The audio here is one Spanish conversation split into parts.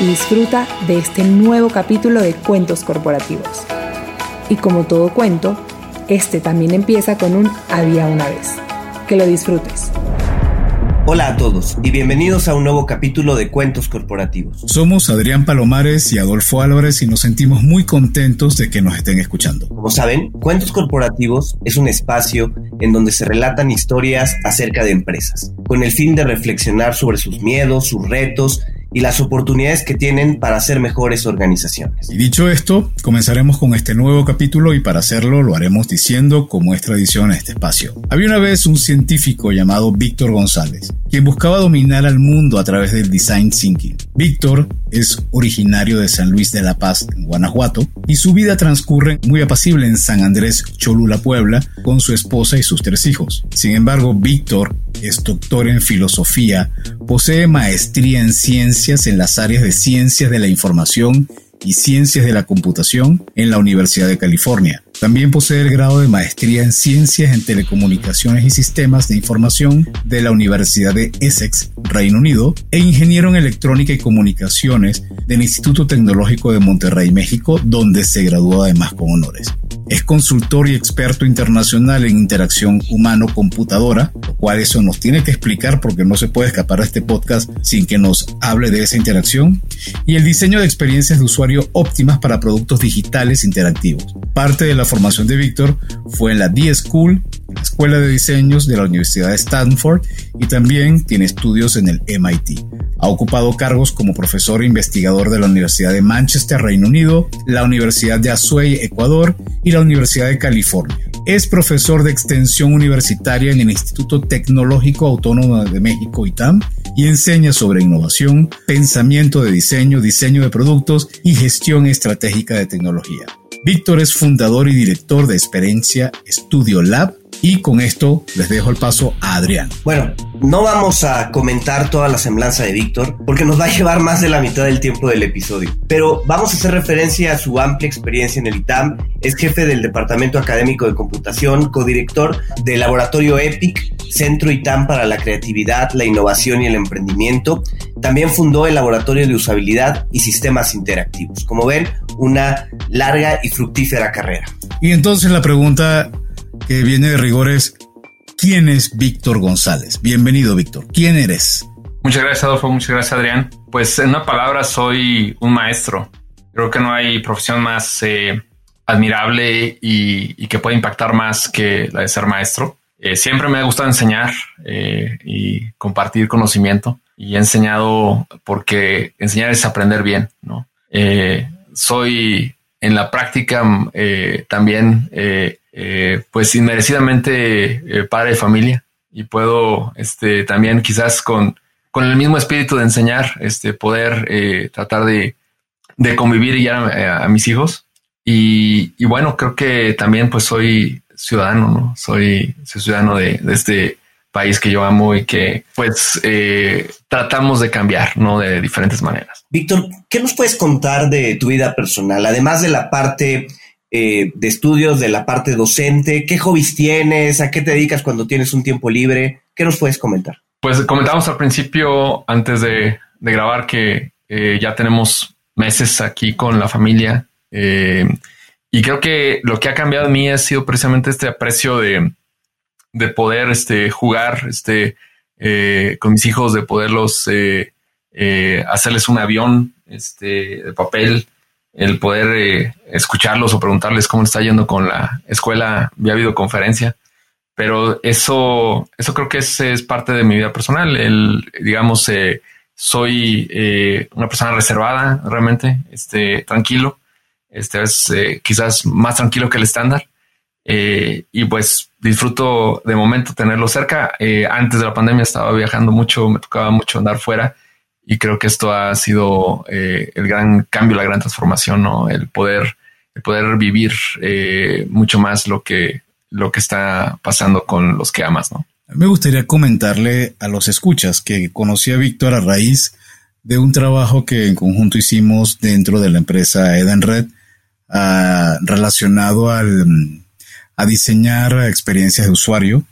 y disfruta de este nuevo capítulo de Cuentos Corporativos. Y como todo cuento, este también empieza con un había una vez. Que lo disfrutes. Hola a todos y bienvenidos a un nuevo capítulo de Cuentos Corporativos. Somos Adrián Palomares y Adolfo Álvarez y nos sentimos muy contentos de que nos estén escuchando. Como saben, Cuentos Corporativos es un espacio en donde se relatan historias acerca de empresas, con el fin de reflexionar sobre sus miedos, sus retos y las oportunidades que tienen para ser mejores organizaciones. Y dicho esto, comenzaremos con este nuevo capítulo y para hacerlo lo haremos diciendo como es tradición en este espacio. Había una vez un científico llamado Víctor González, quien buscaba dominar al mundo a través del design thinking. Víctor es originario de San Luis de la Paz, Guanajuato, y su vida transcurre muy apacible en San Andrés Cholula, Puebla, con su esposa y sus tres hijos. Sin embargo, Víctor es doctor en filosofía, posee maestría en ciencias en las áreas de ciencias de la información y ciencias de la computación en la Universidad de California. También posee el grado de maestría en ciencias en telecomunicaciones y sistemas de información de la Universidad de Essex, Reino Unido, e ingeniero en electrónica y comunicaciones del Instituto Tecnológico de Monterrey, México, donde se graduó además con honores. Es consultor y experto internacional en interacción humano-computadora, lo cual eso nos tiene que explicar porque no se puede escapar de este podcast sin que nos hable de esa interacción, y el diseño de experiencias de usuario óptimas para productos digitales interactivos. Parte de la formación de Víctor fue en la D-School, la Escuela de Diseños de la Universidad de Stanford, y también tiene estudios en el MIT. Ha ocupado cargos como profesor e investigador de la Universidad de Manchester, Reino Unido, la Universidad de Azuay, Ecuador y la Universidad de California. Es profesor de extensión universitaria en el Instituto Tecnológico Autónomo de México, ITAM, y enseña sobre innovación, pensamiento de diseño, diseño de productos y gestión estratégica de tecnología. Víctor es fundador y director de Experiencia Studio Lab y con esto les dejo el paso a Adrián. Bueno, no vamos a comentar toda la semblanza de Víctor porque nos va a llevar más de la mitad del tiempo del episodio, pero vamos a hacer referencia a su amplia experiencia en el ITAM. Es jefe del Departamento Académico de Computación, codirector del Laboratorio EPIC, Centro ITAM para la Creatividad, la Innovación y el Emprendimiento. También fundó el Laboratorio de Usabilidad y Sistemas Interactivos. Como ven, una larga y fructífera carrera. Y entonces la pregunta que viene de rigor es, ¿quién es Víctor González? Bienvenido, Víctor. ¿Quién eres? Muchas gracias, Adolfo. Muchas gracias, Adrián. Pues en una palabra, soy un maestro. Creo que no hay profesión más eh, admirable y, que pueda impactar más que la de ser maestro. Eh, siempre me ha gustado enseñar eh, y compartir conocimiento y he enseñado porque enseñar es aprender bien, ¿no? soy en la práctica también eh, pues inmerecidamente eh, padre de familia y puedo este, también quizás con, con el mismo espíritu de enseñar, este, poder eh, tratar de, de, convivir ya a, mis hijos. Y, bueno, creo que también pues soy ciudadano, ¿no? Soy, ciudadano de, de, este país que yo amo y que pues tratamos de cambiar, ¿no? De diferentes maneras. Víctor, ¿qué nos puedes contar de tu vida personal? Además de la parte eh, de estudios, de la parte docente? ¿Qué hobbies tienes? ¿A qué te dedicas cuando tienes un tiempo libre? ¿Qué nos puedes comentar? Pues comentamos al principio, antes de, grabar, que eh, ya tenemos meses aquí con la familia. Eh, y creo que lo que ha cambiado en mí ha sido precisamente este aprecio de, de poder este, jugar este, con mis hijos, de poderlos hacerles un avión este, de papel, el poder eh, escucharlos o preguntarles cómo está yendo con la escuela vía videoconferencia. Pero eso, eso creo que es, es parte de mi vida personal. El, digamos, eh, soy eh, una persona reservada, realmente, este, tranquilo. Este es quizás más tranquilo que el estándar. y pues disfruto de momento tenerlo cerca. antes de la pandemia estaba viajando mucho, me tocaba mucho andar fuera y creo que esto ha sido eh, el gran cambio, la gran transformación, ¿no? El poder, el poder vivir eh, mucho más lo que, lo que está pasando con los que amas, ¿no? Me gustaría comentarle a los escuchas que conocí a Víctor a raíz de un trabajo que en conjunto hicimos dentro de la empresa Edenred uh, relacionado al, a diseñar experiencias de usuario.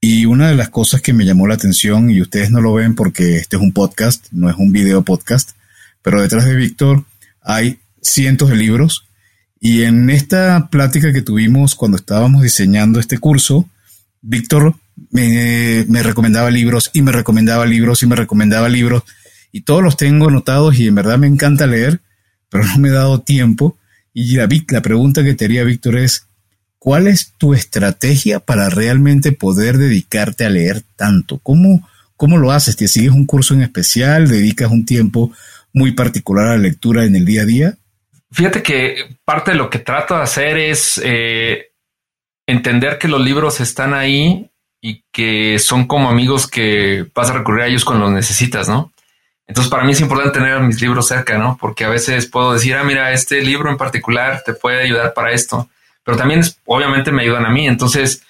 Y una de las cosas que me llamó la atención, y ustedes no lo ven porque este es un podcast, no es un video podcast, pero detrás de Víctor hay cientos de libros. Y en esta plática que tuvimos cuando estábamos diseñando este curso, Víctor me, me, recomendaba libros y me recomendaba libros y me recomendaba libros y todos los tengo anotados y en verdad me encanta leer, pero no me he dado tiempo. Y la pregunta que te haría, Víctor, es, ¿cuál es tu estrategia para realmente poder dedicarte a leer tanto? ¿Cómo, cómo lo haces? ¿Te sigues un curso en especial? ¿Dedicas un tiempo muy particular a la lectura en el día a día? Fíjate que parte de lo que trato de hacer es eh, entender que los libros están ahí y que son como amigos que vas a recurrir a ellos cuando los necesitas, ¿no? Entonces, para mí es importante tener mis libros cerca, ¿no? Porque a veces puedo decir, ah, mira, este libro en particular te puede ayudar para esto, pero también obviamente me ayudan a mí. Entonces,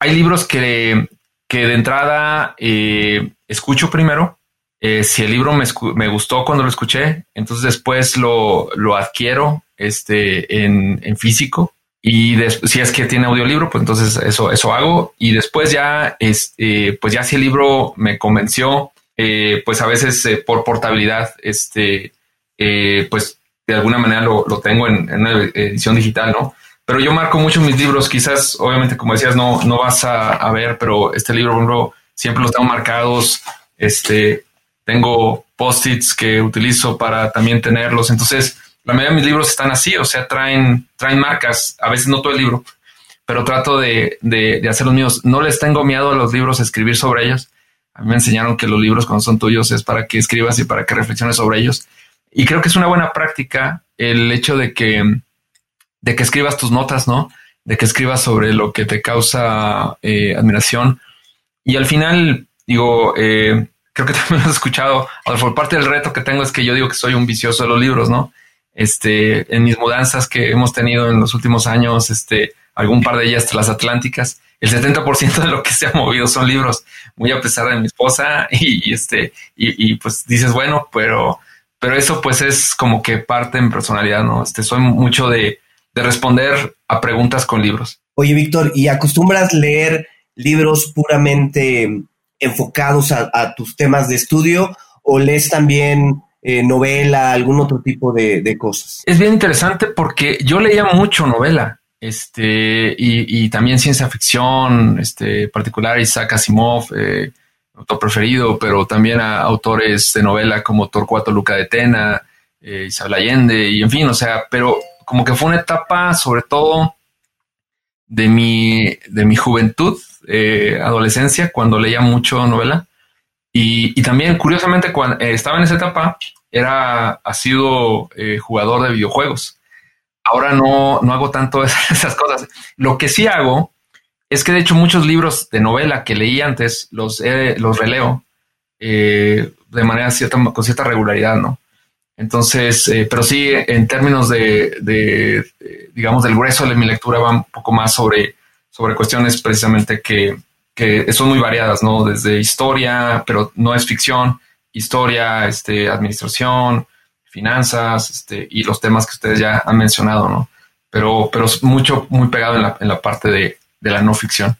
hay libros que, que de entrada eh, escucho primero. Eh, si el libro me, me, gustó cuando lo escuché, entonces después lo, lo adquiero este, en, físico y si es que tiene audiolibro, pues entonces eso, eso hago. Y después ya, este, pues ya si el libro me convenció, eh, pues a veces por portabilidad, este, pues de alguna manera lo, lo tengo en, en, una edición digital, ¿no? Pero yo marco mucho mis libros, quizás, obviamente, como decías, no, no vas a, ver, pero este libro, por siempre los tengo marcados, este, tengo post-its que utilizo para también tenerlos. Entonces, la mayoría de mis libros están así, o sea, traen, traen marcas, a veces no todo el libro, pero trato de, de, de hacer los míos. No les tengo miedo a los libros, a escribir sobre ellos. A mí me enseñaron que los libros cuando son tuyos es para que escribas y para que reflexiones sobre ellos. Y creo que es una buena práctica el hecho de que, de que escribas tus notas, ¿no? De que escribas sobre lo que te causa eh, admiración. Y al final, digo, eh, creo que también has escuchado, por parte del reto que tengo es que yo digo que soy un vicioso de los libros, ¿no? Este, en mis mudanzas que hemos tenido en los últimos años, este, algún par de ellas las atlánticas, el 70% de lo que se ha movido son libros, muy a pesar de mi esposa y, este, y, pues dices, bueno, pero, pero eso pues es como que parte de personalidad, ¿no? Este, soy mucho de, de responder a preguntas con libros. Oye, Víctor, ¿y acostumbras leer libros puramente enfocados a, a tus temas de estudio o lees también eh, novela, algún otro tipo de, de, cosas? Es bien interesante porque yo leía mucho novela este, y, y, también ciencia ficción, este, particular Isaac Asimov, eh, autor preferido, pero también a autores de novela como Torcuato Luca de Tena, eh, Isabel Allende, y en fin, o sea, pero como que fue una etapa, sobre todo de mi, de mi juventud, eh, adolescencia, cuando leía mucho novela. Y, y también, curiosamente, cuando eh, estaba en esa etapa, era, ha sido eh, jugador de videojuegos. Ahora no, no hago tanto esas cosas. Lo que sí hago es que de hecho muchos libros de novela que leí antes los, eh, los releo de manera cierta, con cierta regularidad, ¿no? Entonces, eh, pero sí, en términos de, de, digamos, del grueso de mi lectura va un poco más sobre, sobre cuestiones precisamente que, que son muy variadas, ¿no? Desde historia, pero no es ficción, historia, este, administración, finanzas este, y los temas que ustedes ya han mencionado, ¿no? Pero, pero es mucho, muy pegado en la, en la parte de, de la no ficción.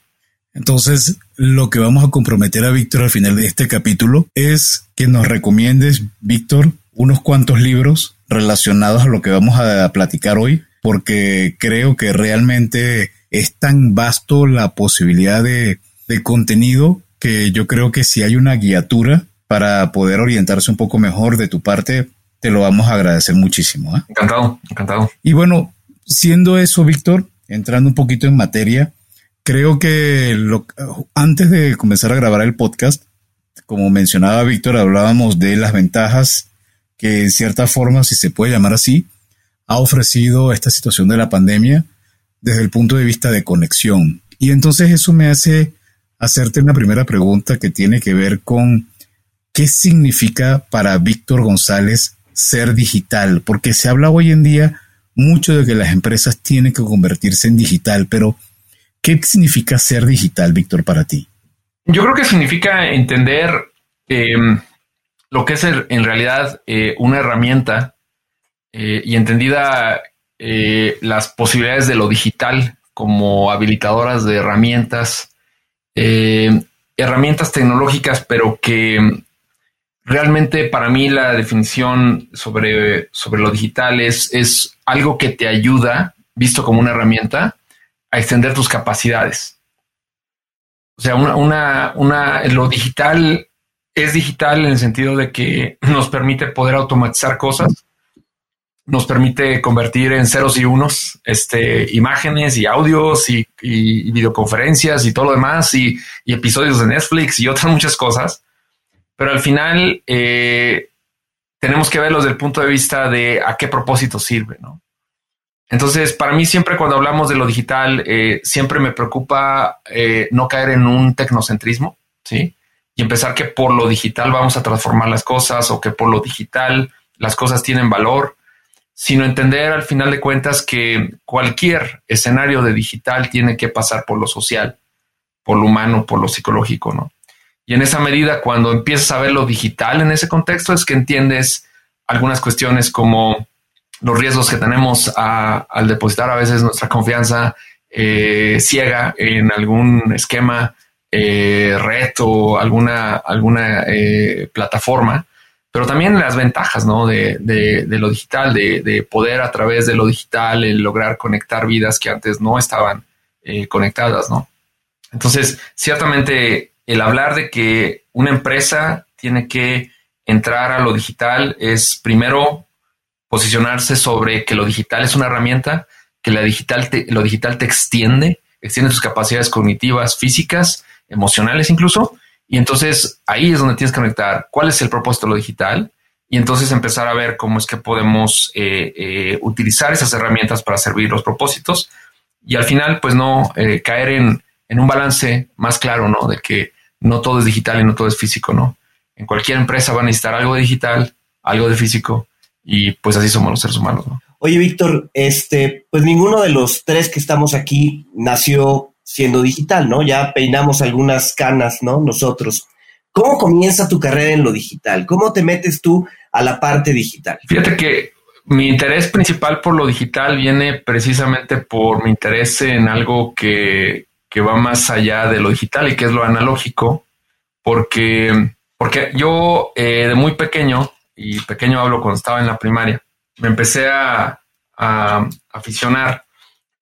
Entonces, lo que vamos a comprometer a Víctor al final de este capítulo es que nos recomiendes, Víctor, unos cuantos libros relacionados a lo que vamos a platicar hoy, porque creo que realmente es tan vasto la posibilidad de, de contenido que yo creo que si hay una guiatura para poder orientarse un poco mejor de tu parte, te lo vamos a agradecer muchísimo. ¿eh? Encantado, encantado. Y bueno, siendo eso, Víctor, entrando un poquito en materia, creo que lo, antes de comenzar a grabar el podcast, como mencionaba Víctor, hablábamos de las ventajas que en cierta forma, si se puede llamar así, ha ofrecido esta situación de la pandemia desde el punto de vista de conexión. Y entonces eso me hace hacerte una primera pregunta que tiene que ver con ¿qué significa para Víctor González ser digital? Porque se habla hoy en día mucho de que las empresas tienen que convertirse en digital, pero ¿qué significa ser digital, Víctor, para ti? Yo creo que significa entender em, lo que es en realidad eh, una herramienta eh, y entendida eh, las posibilidades de lo digital como habilitadoras de herramientas, herramientas tecnológicas, pero que realmente para mí la definición sobre, sobre lo digital es, es algo que te ayuda, visto como una herramienta, a extender tus capacidades. O sea, una, una, una, lo digital es digital en el sentido de que nos permite poder automatizar cosas, nos permite convertir en ceros y unos este, imágenes y audios y, videoconferencias y todo lo demás y, episodios de Netflix y otras muchas cosas. Pero al final eh, tenemos que verlos desde el punto de vista de a qué propósito sirve, ¿no? Entonces, para mí siempre cuando hablamos de lo digital, eh, siempre me preocupa eh, no caer en un tecnocentrismo, ¿sí? Y empezar que por lo digital vamos a transformar las cosas o que por lo digital las cosas tienen valor, sino entender al final de cuentas que cualquier escenario de digital tiene que pasar por lo social, por lo humano, por lo psicológico, ¿no? Y en esa medida, cuando empiezas a ver lo digital en ese contexto, es que entiendes algunas cuestiones como los riesgos que tenemos al depositar a veces nuestra confianza eh, ciega en algún esquema, eh, red o alguna, alguna eh, plataforma, pero también las ventajas ¿no? de, lo digital, de, poder a través de lo digital lograr conectar vidas que antes no estaban conectadas. ¿no? Entonces, ciertamente el hablar de que una empresa tiene que entrar a lo digital es primero posicionarse sobre que lo digital es una herramienta, que la digital lo digital te extiende, extiende tus capacidades cognitivas, físicas, emocionales incluso. Y entonces ahí es donde tienes que conectar cuál es el propósito de lo digital y entonces empezar a ver cómo es que podemos eh, eh, utilizar esas herramientas para servir los propósitos y al final pues no eh, caer en, en, un balance más claro, ¿no? De que no todo es digital y no todo es físico, ¿no? En cualquier empresa van a necesitar algo de digital, algo de físico y pues así somos los seres humanos. ¿no? Oye, Víctor, este, pues ninguno de los tres que estamos aquí nació siendo digital, ¿no? Ya peinamos algunas canas, ¿no? Nosotros. ¿Cómo comienza tu carrera en lo digital? ¿Cómo te metes tú a la parte digital? Fíjate que mi interés principal por lo digital viene precisamente por mi interés en algo que, que va más allá de lo digital y que es lo analógico, porque, porque yo eh, de muy pequeño y pequeño hablo cuando estaba en la primaria, me empecé a, aficionar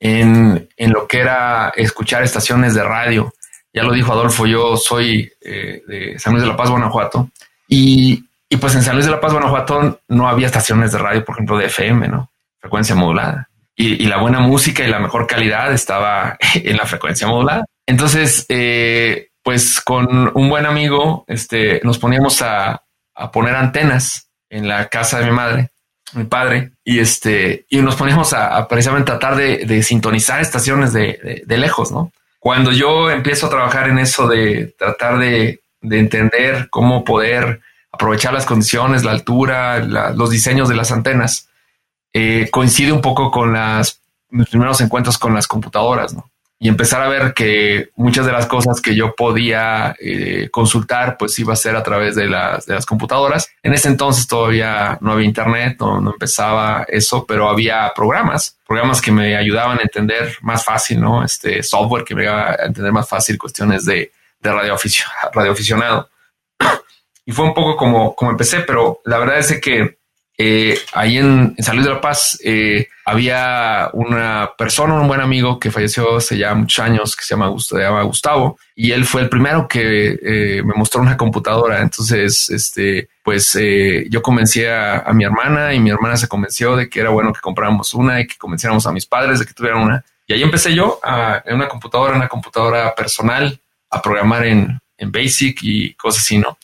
en, lo que era escuchar estaciones de radio. Ya lo dijo Adolfo, yo soy eh, de San Luis de la Paz, Guanajuato, y, pues en San Luis de la Paz, Guanajuato no había estaciones de radio, por ejemplo, de FM, ¿no? Frecuencia modulada. Y, la buena música y la mejor calidad estaba en la frecuencia modulada. Entonces, eh, pues con un buen amigo, este, nos poníamos a, a poner antenas en la casa de mi madre, mi padre, y este, y nos poníamos a, precisamente tratar de, sintonizar estaciones de, lejos, ¿no? Cuando yo empiezo a trabajar en eso de tratar de, entender cómo poder aprovechar las condiciones, la altura, los diseños de las antenas, eh, coincide un poco con las, mis primeros encuentros con las computadoras, ¿no? Y empezar a ver que muchas de las cosas que yo podía eh, consultar, pues iba a ser a través de las, de las computadoras. En ese entonces todavía no había internet, no, no, empezaba eso, pero había programas, programas que me ayudaban a entender más fácil, ¿no? Este software que me iba a entender más fácil cuestiones de, de radio, radio y fue un poco como, como empecé, pero la verdad es que eh, ahí en, San Luis de la Paz eh, había una persona, un buen amigo que falleció hace ya muchos años, que se llama, Gustavo, y él fue el primero que eh, me mostró una computadora. Entonces, este, pues yo convencí a, mi hermana y mi hermana se convenció de que era bueno que compráramos una y que convenciéramos a mis padres de que tuvieran una. Y ahí empecé yo a, en una computadora, una computadora personal, a programar en, en Basic y cosas así, ¿no?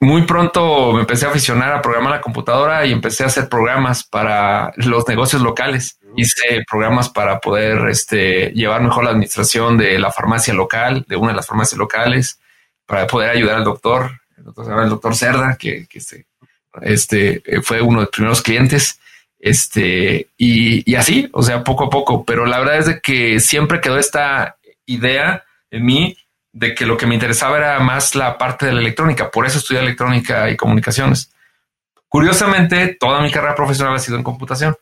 Muy pronto me empecé a aficionar a programar la computadora y empecé a hacer programas para los negocios locales. Hice programas para poder este, llevar mejor la administración de la farmacia local, de una de las farmacias locales, para poder ayudar al doctor el doctor, el doctor Cerda, que, que este, este, fue uno de los primeros clientes. Este, y, y, así, o sea, poco a poco, pero la verdad es de que siempre quedó esta idea en mí de que lo que me interesaba era más la parte de la electrónica, por eso estudié electrónica y comunicaciones. Curiosamente, toda mi carrera profesional ha sido en computación,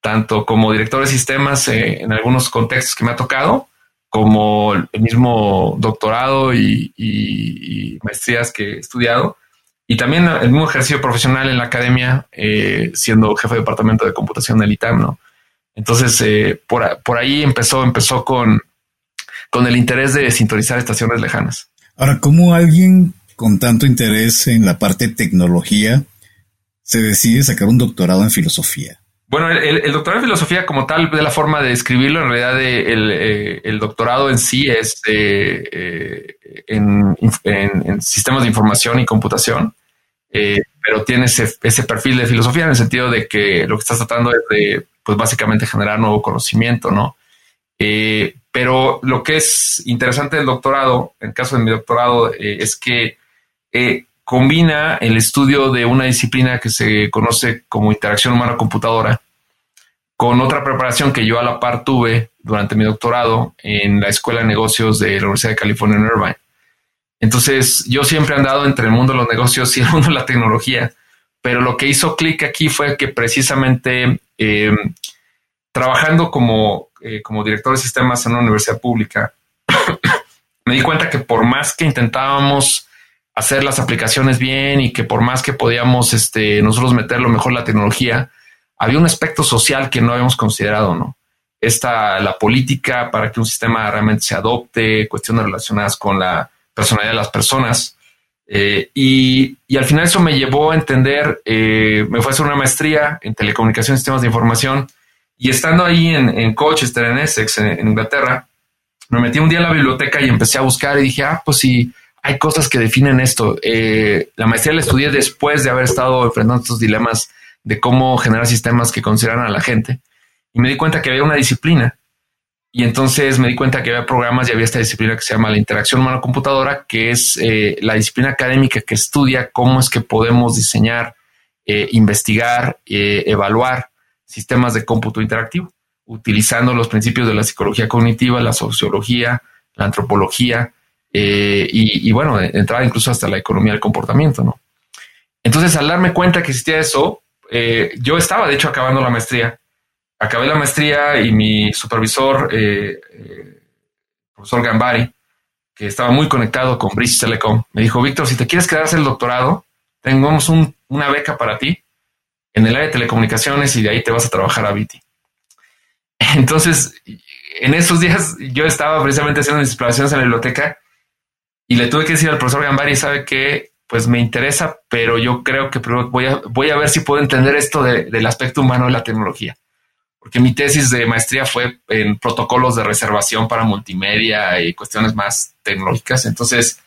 tanto como director de sistemas eh, en algunos contextos que me ha tocado, como el mismo doctorado y, maestrías que he estudiado, y también el mismo ejercicio profesional en la academia, eh, siendo jefe de departamento de computación del ITAM, ¿no? Entonces, eh, por, por, ahí empezó, empezó con, con el interés de sintonizar estaciones lejanas. Ahora, ¿cómo alguien con tanto interés en la parte de tecnología se decide sacar un doctorado en filosofía? Bueno, el, doctorado en filosofía como tal, de la forma de escribirlo, en realidad eh, el, el, doctorado en sí es en, en, sistemas de información y computación. Eh, pero tiene ese, ese, perfil de filosofía en el sentido de que lo que estás tratando es de, pues básicamente generar nuevo conocimiento, ¿no? Eh, pero lo que es interesante del doctorado, en el caso de mi doctorado, eh, es que combina el estudio de una disciplina que se conoce como interacción humana-computadora con otra preparación que yo a la par tuve durante mi doctorado en la Escuela de Negocios de la Universidad de California en Irvine. Entonces, yo siempre he andado entre el mundo de los negocios y el mundo de la tecnología, pero lo que hizo clic aquí fue que precisamente em, trabajando como, eh, como director de sistemas en una universidad pública, me di cuenta que por más que intentábamos hacer las aplicaciones bien y que por más que podíamos este, nosotros meterlo mejor la tecnología, había un aspecto social que no habíamos considerado, ¿no? Esta, la política para que un sistema realmente se adopte, cuestiones relacionadas con la personalidad de las personas. Eh, y, y, al final eso me llevó a entender, eh, me fue a hacer una maestría en telecomunicación y sistemas de información y estando ahí en, en Colchester, en Essex, en, Inglaterra, me metí un día en la biblioteca y empecé a buscar y dije, ah, pues sí, hay cosas que definen esto. Eh, la maestría la estudié después de haber estado enfrentando estos dilemas de cómo generar sistemas que consideran a la gente y me di cuenta que había una disciplina y entonces me di cuenta que había programas y había esta disciplina que se llama la interacción humano-computadora, que es eh, la disciplina académica que estudia cómo es que podemos diseñar, eh, investigar, evaluar sistemas de cómputo interactivo, utilizando los principios de la psicología cognitiva, la sociología, la antropología y, y, bueno, entrar incluso hasta la economía del comportamiento, ¿no? Entonces, al darme cuenta que existía eso, yo estaba de hecho acabando la maestría acabé la maestría y mi supervisor, eh, eh, profesor Gambari, que estaba muy conectado con British Telecom, me dijo, Víctor, si te quieres quedar el doctorado, tenemos una beca para ti en el área de telecomunicaciones y de ahí te vas a trabajar a Viti. Entonces, en esos días yo estaba precisamente haciendo mis exploraciones en la biblioteca y le tuve que decir al profesor Gambari, sabe que pues me interesa, pero yo creo que voy a, voy a ver si puedo entender esto del aspecto humano de la tecnología porque mi tesis de maestría fue en protocolos de reservación para multimedia y cuestiones más tecnológicas. Entonces,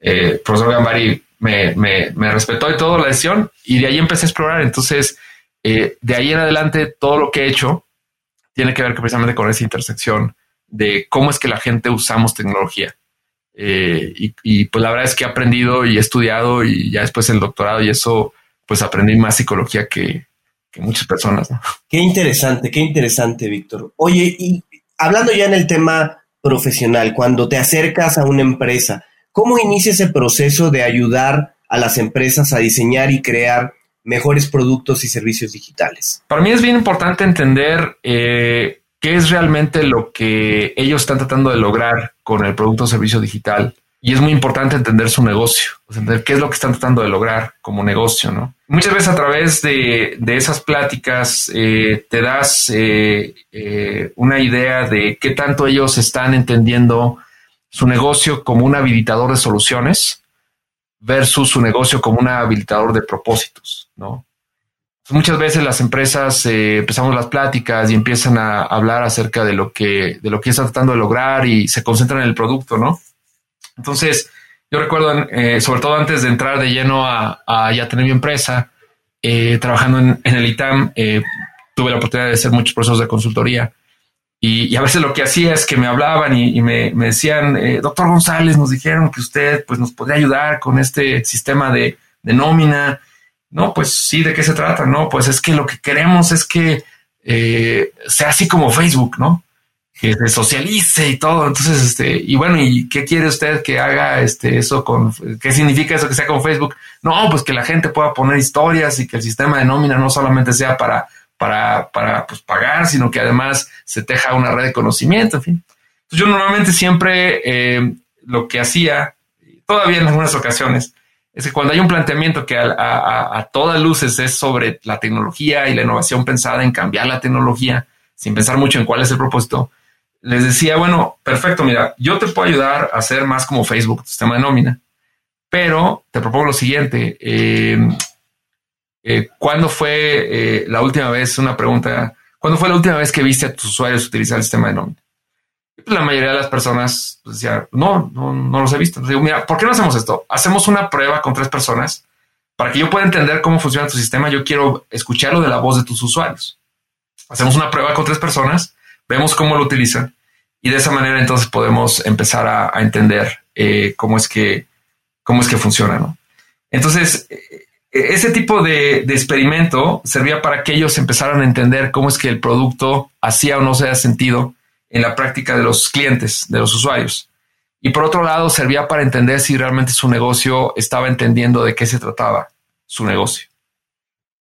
eh, profesor Gambari me, me, respetó y todo la decisión y de ahí empecé a explorar. Entonces, eh, de ahí en adelante, todo lo que he hecho tiene que ver precisamente con esa intersección de cómo es que la gente usamos tecnología. Eh, y, pues la verdad es que he aprendido y he estudiado y ya después el doctorado y eso, pues aprendí más psicología que, muchas personas. Qué interesante, qué interesante, Víctor. Oye, y hablando ya en el tema profesional, cuando te acercas a una empresa, ¿cómo inicia ese proceso de ayudar a las empresas a diseñar y crear mejores productos y servicios digitales? Para mí es bien importante entender eh, qué es realmente lo que ellos están tratando de lograr con el producto o servicio digital y es muy importante entender su negocio, entender qué es lo que están tratando de lograr como negocio, ¿no? Muchas veces a través de, esas pláticas eh, te das eh, una idea de qué tanto ellos están entendiendo su negocio como un habilitador de soluciones versus su negocio como un habilitador de propósitos, ¿no? Muchas veces las empresas empezamos las pláticas y empiezan a hablar acerca de lo que de lo que están tratando de lograr y se concentran en el producto, ¿no? Entonces, yo recuerdo, eh, sobre todo antes de entrar de lleno a, ya tener mi empresa, eh, trabajando en, el ITAM, eh, tuve la oportunidad de hacer muchos procesos de consultoría Y, a veces lo que hacía es que me hablaban y, me, decían, eh, doctor González, nos dijeron que usted pues, nos podría ayudar con este sistema de, nómina. No, pues sí, ¿de qué se trata? No, pues es que lo que queremos es que eh, sea así como Facebook, ¿no? Que se socialice y todo. Entonces, este, y bueno, ¿y qué quiere usted que haga este, eso con, qué significa eso que sea con Facebook? No, pues que la gente pueda poner historias y que el sistema de nómina no solamente sea para para, para pues, pagar, sino que además se teja una red de conocimiento, en fin. Yo normalmente siempre eh, lo que hacía, todavía en algunas ocasiones, es que cuando hay un planteamiento que a, todas luces es sobre la tecnología y la innovación pensada en cambiar la tecnología, sin pensar mucho en cuál es el propósito, les decía, bueno, perfecto, mira, yo te puedo ayudar a hacer más como Facebook, sistema de nómina, pero te propongo lo siguiente, eh, eh, ¿Cuándo fue eh, la última vez, una pregunta, ¿cuándo fue la última vez que viste a tus usuarios utilizar el sistema de nómina? Pues, la mayoría de las personas pues, decían, no, no, no los he visto. Entonces digo, mira, ¿por qué no hacemos esto? Hacemos una prueba con tres personas para que yo pueda entender cómo funciona tu sistema. Yo quiero escucharlo de la voz de tus usuarios. Hacemos una prueba con tres personas, vemos cómo lo utilizan y de esa manera entonces podemos empezar a, entender eh, cómo es que cómo es que funciona, ¿no? Entonces, e-, ese tipo de, experimento servía para que ellos empezaran a entender cómo es que el producto hacía o no se hacía sentido en la práctica de los clientes, de los usuarios. Y por otro lado, servía para entender si realmente su negocio estaba entendiendo de qué se trataba su negocio.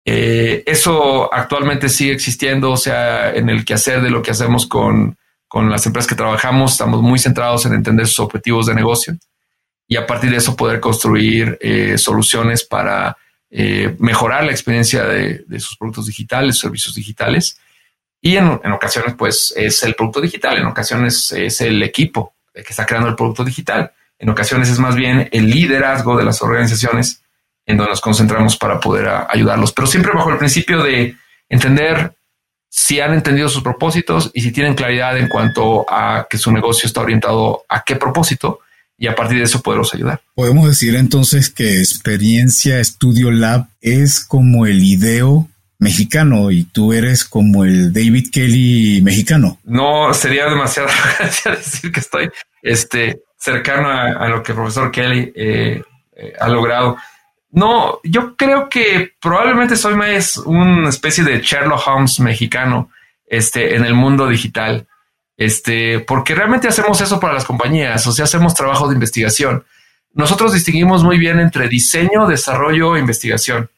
Eh, eso actualmente sigue existiendo, o sea, en el quehacer de lo que hacemos con, con las empresas que trabajamos, estamos muy centrados en entender sus objetivos de negocio y a partir de eso poder construir eh, soluciones para eh, mejorar la experiencia de, sus productos digitales, servicios digitales. Y en, ocasiones, pues, es el producto digital, en ocasiones es el equipo que está creando el producto digital, en ocasiones es más bien el liderazgo de las organizaciones en donde nos concentramos para poder ayudarlos, pero siempre bajo el principio de entender si han entendido sus propósitos y si tienen claridad en cuanto a que su negocio está orientado a qué propósito y a partir de eso poderlos ayudar. Podemos decir entonces que Experiencia Studio Lab es como el IDEO mexicano y tú eres como el David Kelly mexicano. No, sería demasiado decir que estoy este, cercano a, lo que el profesor Kelly eh, eh, ha logrado. No, yo creo que probablemente soy más una especie de Sherlock Holmes mexicano este, en el mundo digital. Este, porque realmente hacemos eso para las compañías, o sea, hacemos trabajo de investigación. Nosotros distinguimos muy bien entre diseño, desarrollo e investigación.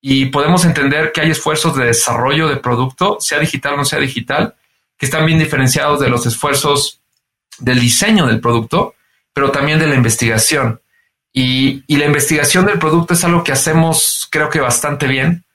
Y podemos entender que hay esfuerzos de desarrollo de producto, sea digital o no sea digital, que están bien diferenciados de los esfuerzos del diseño del producto, pero también de la investigación. Y, y la investigación del producto es algo que hacemos, creo que bastante bien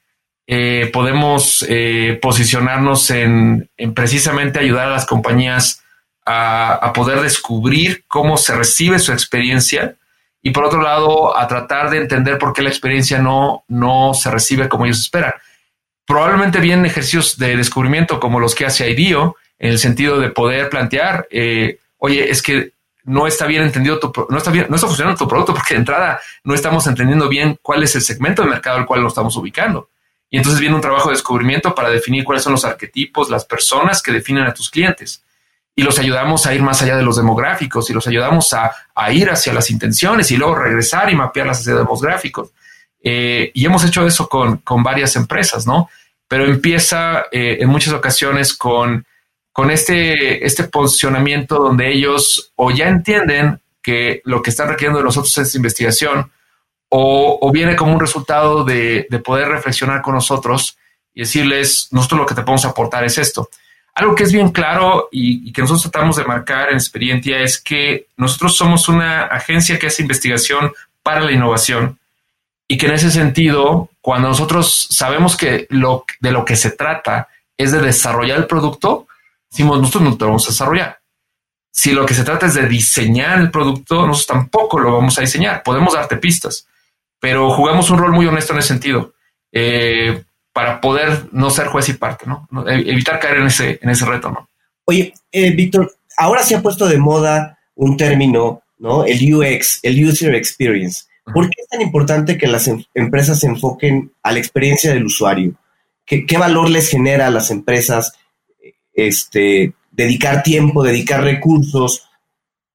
eh, podemos eh, posicionarnos en, precisamente ayudar a las compañías a, poder descubrir cómo se recibe su experiencia y por otro lado a tratar de entender por qué la experiencia no, no se recibe como ellos esperan. Probablemente vienen ejercicios de descubrimiento como los que hace IDEO en el sentido de poder plantear, eh, oye, es que no está bien entendido tu, no está bien, no está funcionando tu producto porque de entrada no estamos entendiendo bien cuál es el segmento de mercado al cual lo estamos ubicando. Y entonces viene un trabajo de descubrimiento para definir cuáles son los arquetipos, las personas que definen a tus clientes. Y los ayudamos a ir más allá de los demográficos y los ayudamos a, ir hacia las intenciones y luego regresar y mapearlas hacia demográficos. Eh, y hemos hecho eso con, varias empresas, ¿no? Pero empieza eh, en muchas ocasiones con, con este, este posicionamiento donde ellos o ya entienden que lo que están requiriendo de nosotros es investigación, o, viene como un resultado de, poder reflexionar con nosotros y decirles, nosotros lo que te podemos aportar es esto. Algo que es bien claro y, que nosotros tratamos de marcar en experiencia es que nosotros somos una agencia que hace investigación para la innovación y que en ese sentido, cuando nosotros sabemos que lo, de lo que se trata es de desarrollar el producto, decimos, nosotros no lo vamos a desarrollar. Si lo que se trata es de diseñar el producto, nosotros tampoco lo vamos a diseñar. Podemos darte pistas pero jugamos un rol muy honesto en ese sentido, eh, para poder no ser juez y parte, ¿no? E-, evitar caer en ese, en ese reto, ¿no? Oye, eh, Víctor, ahora se ha puesto de moda un término, ¿no? El UX, el User Experience. ¿Por qué es tan importante que las em-, empresas se enfoquen a la experiencia del usuario? ¿Qué, valor les genera a las empresas este, dedicar tiempo, dedicar recursos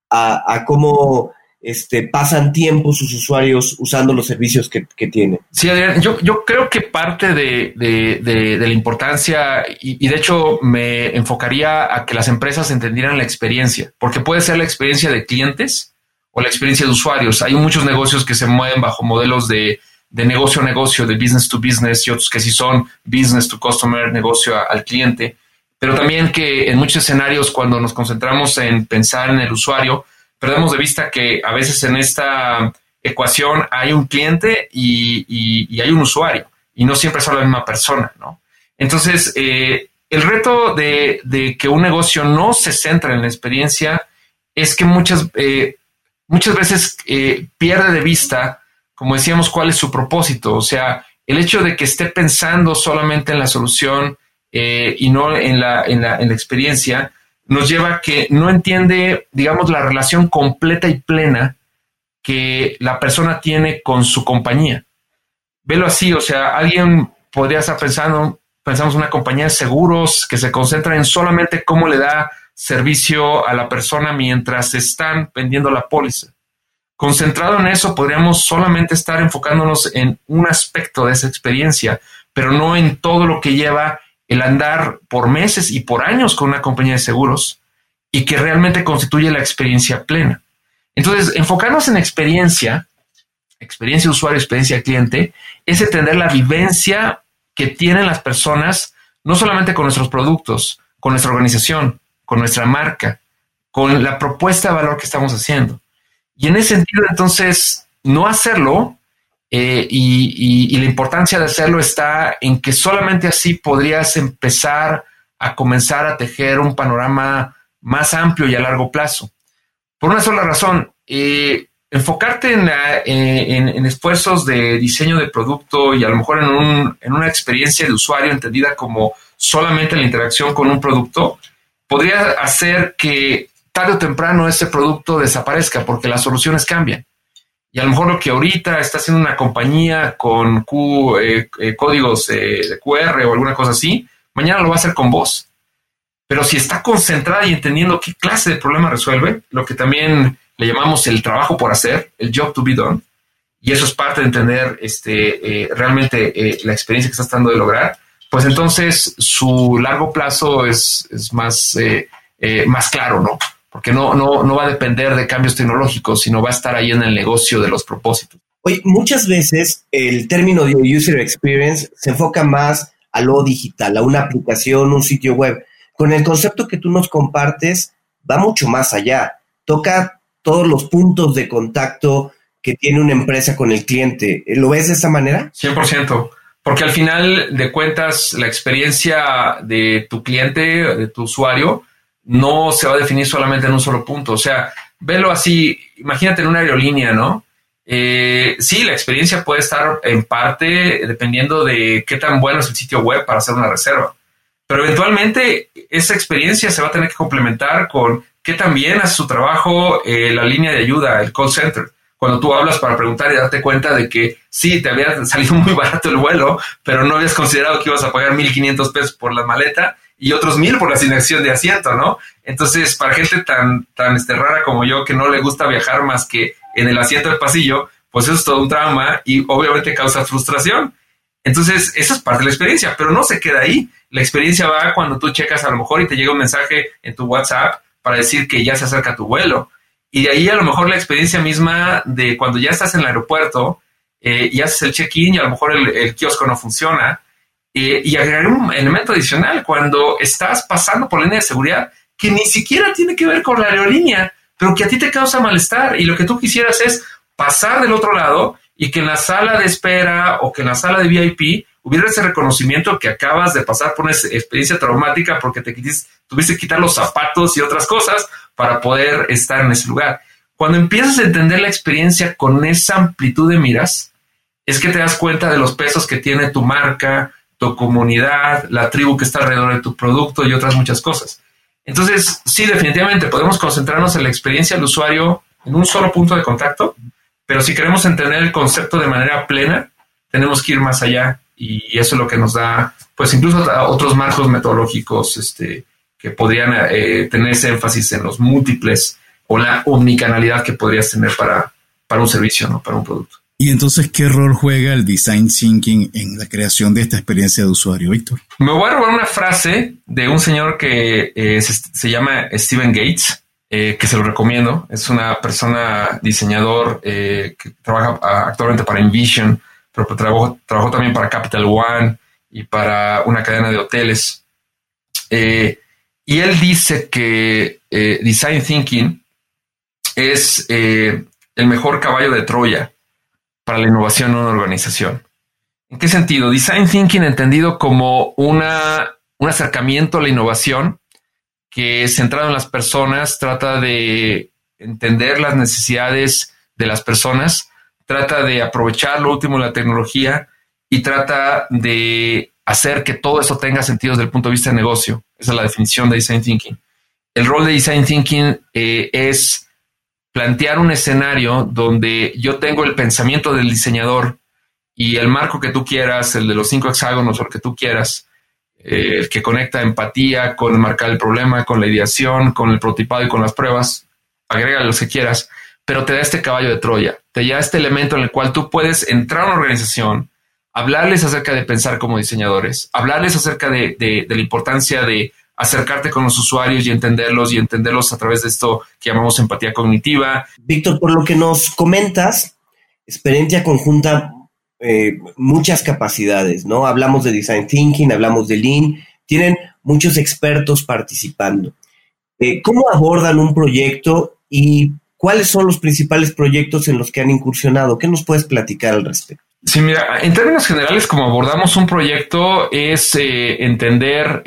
a, cómo este, pasan tiempo sus usuarios usando los servicios que, tienen. Sí, Adrián, yo, yo creo que parte de, la importancia, y, de hecho me enfocaría a que las empresas entendieran la experiencia, porque puede ser la experiencia de clientes o la experiencia de usuarios. Hay muchos negocios que se mueven bajo modelos de, negocio a negocio, de business to business, y otros que sí son business to customer, negocio al cliente pero también que en muchos escenarios cuando nos concentramos en pensar en el usuario, perdemos de vista que a veces en esta ecuación hay un cliente y, hay un usuario, y no siempre es la misma persona, ¿no? Entonces, eh, el reto de, que un negocio no se centre en la experiencia es que muchas, eh, muchas veces eh, pierde de vista, como decíamos, cuál es su propósito. O sea, el hecho de que esté pensando solamente en la solución y no en la, en, la, en la experiencia, nos lleva a que no entiende, digamos, la relación completa y plena que la persona tiene con su compañía. Velo así, o sea, alguien podría estar pensando, pensamos una compañía de seguros que se concentra en solamente cómo le da servicio a la persona mientras están vendiendo la póliza. Concentrado en eso, podríamos solamente estar enfocándonos en un aspecto de esa experiencia, pero no en todo lo que lleva el andar por meses y por años con una compañía de seguros y que realmente constituye la experiencia plena. Entonces, enfocarnos en experiencia, experiencia usuario, experiencia cliente, es entender la vivencia que tienen las personas, no solamente con nuestros productos, con nuestra organización, con nuestra marca, con la propuesta de valor que estamos haciendo. Y en ese sentido, entonces, no hacerlo eh, y, la importancia de hacerlo está en que solamente así podrías empezar a comenzar a tejer un panorama más amplio y a largo plazo. Por una sola razón, eh, enfocarte en, esfuerzos de diseño de producto y a lo mejor en, en una experiencia de usuario entendida como solamente la interacción con un producto, podría hacer que tarde o temprano ese producto desaparezca porque las soluciones cambian. Y a lo mejor lo que ahorita está haciendo una compañía con Q, eh, eh, códigos eh, de QR o alguna cosa así, mañana lo va a hacer con vos. Pero si está concentrada y entendiendo qué clase de problema resuelve, lo que también le llamamos el trabajo por hacer, el job to be done, y eso es parte de entender este, realmente la experiencia que está tratando de lograr, pues entonces su largo plazo es, es más, más claro, ¿no? Porque no, no, no va a depender de cambios tecnológicos, sino va a estar ahí en el negocio de los propósitos. Oye, muchas veces el término de user experience se enfoca más a lo digital, a una aplicación, un sitio web. Con el concepto que tú nos compartes, va mucho más allá. Toca todos los puntos de contacto que tiene una empresa con el cliente. ¿Lo ves de esa manera? 100%. Porque al final de cuentas, la experiencia de tu cliente, de tu usuario, no se va a definir solamente en un solo punto. O sea, velo así, imagínate en una aerolínea, ¿no? Eh, sí, la experiencia puede estar en parte dependiendo de qué tan bueno es el sitio web para hacer una reserva. Pero eventualmente esa experiencia se va a tener que complementar con qué tan bien hace su trabajo eh, la línea de ayuda, el call center. Cuando tú hablas para preguntar y darte cuenta de que sí, te había salido muy barato el vuelo, pero no habías considerado que ibas a pagar 1.500 pesos por la maleta y otros mil por la asignación de asiento, ¿no? Entonces, para gente tan, tan este, rara como yo que no le gusta viajar más que en el asiento del pasillo, pues eso es todo un trauma y obviamente causa frustración. Entonces, eso es parte de la experiencia, pero no se queda ahí. La experiencia va cuando tú checas a lo mejor y te llega un mensaje en tu WhatsApp para decir que ya se acerca tu vuelo. Y de ahí a lo mejor la experiencia misma de cuando ya estás en el aeropuerto eh, y haces el check-in y a lo mejor el kiosco no funciona y agregar un elemento adicional cuando estás pasando por la línea de seguridad que ni siquiera tiene que ver con la aerolínea, pero que a ti te causa malestar y lo que tú quisieras es pasar del otro lado y que en la sala de espera o que en la sala de VIP hubiera ese reconocimiento que acabas de pasar por una experiencia traumática porque te tuviste que quitar los zapatos y otras cosas para poder estar en ese lugar. Cuando empiezas a entender la experiencia con esa amplitud de miras, es que te das cuenta de los pesos que tiene tu marca, tu comunidad, la tribu que está alrededor de tu producto y otras muchas cosas. Entonces, sí, definitivamente podemos concentrarnos en la experiencia del usuario en un solo punto de contacto, pero si queremos entender el concepto de manera plena, tenemos que ir más allá y eso es lo que nos da, pues incluso otros marcos metodológicos este, que podrían eh, tener ese énfasis en los múltiples o la omnicanalidad que podrías tener para, para un servicio, ¿no? Para un producto. Y entonces, ¿qué rol juega el design thinking en la creación de esta experiencia de usuario, Víctor? Me voy a robar una frase de un señor que eh, se, llama Steven Gates, eh, que se lo recomiendo. Es una persona diseñador eh, que trabaja actualmente para Envision, pero trabajó, trabajó, también para Capital One y para una cadena de hoteles. y él dice que design thinking es el mejor caballo de Troya para la innovación en una organización. ¿En qué sentido? Design Thinking entendido como una, un acercamiento a la innovación que centrado en las personas trata de entender las necesidades de las personas, trata de aprovechar lo último de la tecnología y trata de hacer que todo eso tenga sentido desde el punto de vista de negocio. Esa es la definición de Design Thinking. El rol de Design Thinking eh, es plantear un escenario donde yo tengo el pensamiento del diseñador y el marco que tú quieras, el de los cinco hexágonos o el que tú quieras, eh, el que conecta empatía con marcar el problema, con la ideación, con el prototipado y con las pruebas, agrega lo que quieras, pero te da este caballo de Troya, te da este elemento en el cual tú puedes entrar a una organización, hablarles acerca de pensar como diseñadores, hablarles acerca de la importancia de acercarte con los usuarios y entenderlos y entenderlos a través de esto que llamamos empatía cognitiva. Víctor, por lo que nos comentas, experiencia conjunta eh, muchas capacidades, ¿no? Hablamos de design thinking, hablamos de lean, tienen muchos expertos participando. Eh, ¿Cómo abordan un proyecto y cuáles son los principales proyectos en los que han incursionado? ¿Qué nos puedes platicar al respecto? Sí, mira, en términos generales, como abordamos un proyecto es eh, entender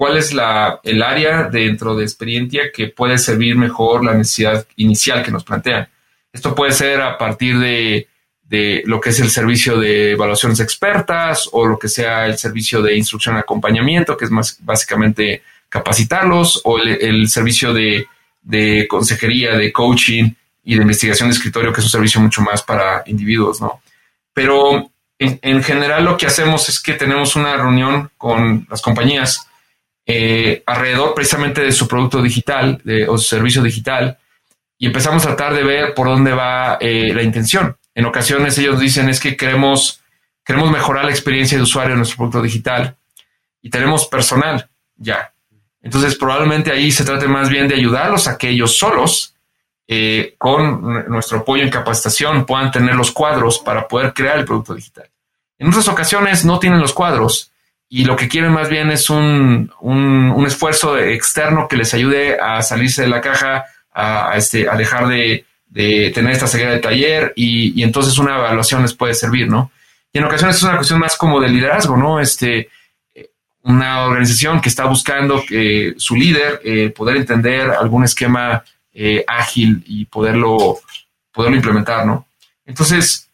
cuál es la, el área dentro de experiencia que puede servir mejor la necesidad inicial que nos plantean. Esto puede ser a partir de, de, lo que es el servicio de evaluaciones expertas o lo que sea el servicio de instrucción y acompañamiento, que es más básicamente capacitarlos, o el, servicio de, de, consejería, de coaching y de investigación de escritorio, que es un servicio mucho más para individuos, ¿no? Pero en, en general lo que hacemos es que tenemos una reunión con las compañías eh, alrededor precisamente de su producto digital o su servicio digital y empezamos a tratar de ver por dónde va eh, la intención. En ocasiones ellos dicen es que queremos, queremos mejorar la experiencia de usuario en nuestro producto digital y tenemos personal ya. Entonces probablemente ahí se trate más bien de ayudarlos a que ellos solos, eh, con nuestro apoyo en capacitación, puedan tener los cuadros para poder crear el producto digital. En otras ocasiones no tienen los cuadros y lo que quieren más bien es un, un, esfuerzo externo que les ayude a salirse de la caja, a, este, a dejar de, de, tener esta ceguera de taller y, y, entonces una evaluación les puede servir, ¿no? Y en ocasiones es una cuestión más como de liderazgo, ¿no? Este, una organización que está buscando que su líder eh, poder entender algún esquema eh, ágil y poderlo, poderlo implementar, ¿no? Entonces,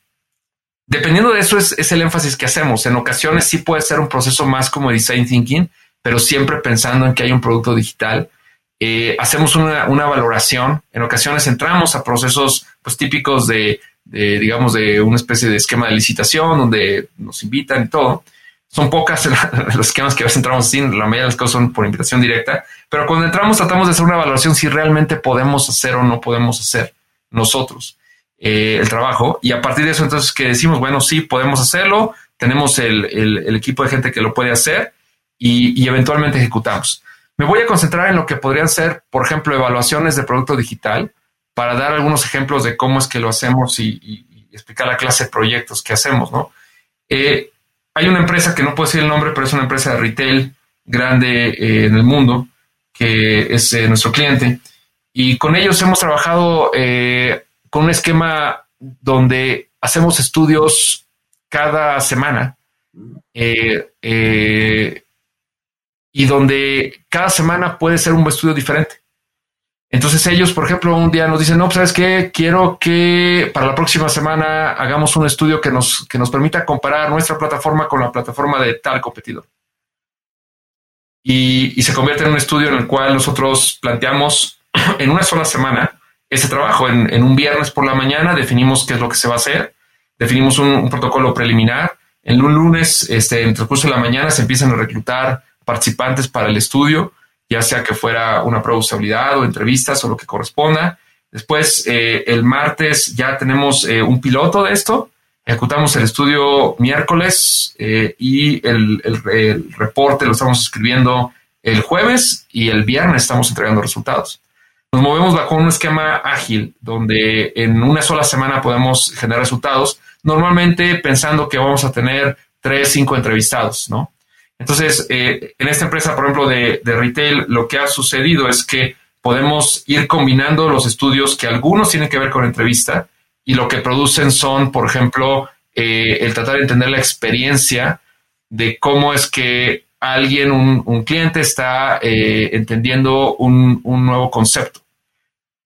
dependiendo de eso es, el énfasis que hacemos. En ocasiones sí puede ser un proceso más como design thinking, pero siempre pensando en que hay un producto digital. Eh, hacemos una, valoración. En ocasiones entramos a procesos pues, típicos de, digamos, de una especie de esquema de licitación donde nos invitan y todo. Son pocas los esquemas que a veces entramos sin, la mayoría de las cosas son por invitación directa, pero cuando entramos tratamos de hacer una valoración si realmente podemos hacer o no podemos hacer nosotros. Eh, el trabajo y a partir de eso entonces que decimos, bueno, sí, podemos hacerlo, tenemos el, equipo de gente que lo puede hacer y, eventualmente ejecutamos. Me voy a concentrar en lo que podrían ser, por ejemplo, evaluaciones de producto digital para dar algunos ejemplos de cómo es que lo hacemos y, explicar la clase de proyectos que hacemos, ¿no? Eh, hay una empresa que no puedo decir el nombre, pero es una empresa de retail grande eh, en el mundo, que es nuestro cliente. Y con ellos hemos trabajado con un esquema donde hacemos estudios cada semana eh, eh, y donde cada semana puede ser un estudio diferente. Entonces ellos, por ejemplo, un día nos dicen, no, pues, ¿sabes qué? Quiero que para la próxima semana hagamos un estudio que nos, que nos permita comparar nuestra plataforma con la plataforma de tal competidor. Y, y se convierte en un estudio en el cual nosotros planteamos en una sola semana ese trabajo. En, un viernes por la mañana definimos qué es lo que se va a hacer, definimos un, protocolo preliminar. En un lunes, este, en el transcurso de la mañana, se empiezan a reclutar participantes para el estudio ya sea que fuera una prueba de usabilidad o entrevistas o lo que corresponda. Después, eh, el martes ya tenemos eh, un piloto de esto. Ejecutamos el estudio miércoles eh, y el, el, reporte lo estamos escribiendo el jueves y el viernes estamos entregando resultados. Nos movemos bajo un esquema ágil donde en una sola semana podemos generar resultados, normalmente pensando que vamos a tener tres, cinco entrevistados, ¿no? Entonces, eh, en esta empresa, por ejemplo, de, retail, lo que ha sucedido es que podemos ir combinando los estudios que algunos tienen que ver con entrevista y lo que producen son, por ejemplo, eh, el tratar de entender la experiencia de cómo es que alguien, un, cliente, está eh, entendiendo un, un, nuevo concepto.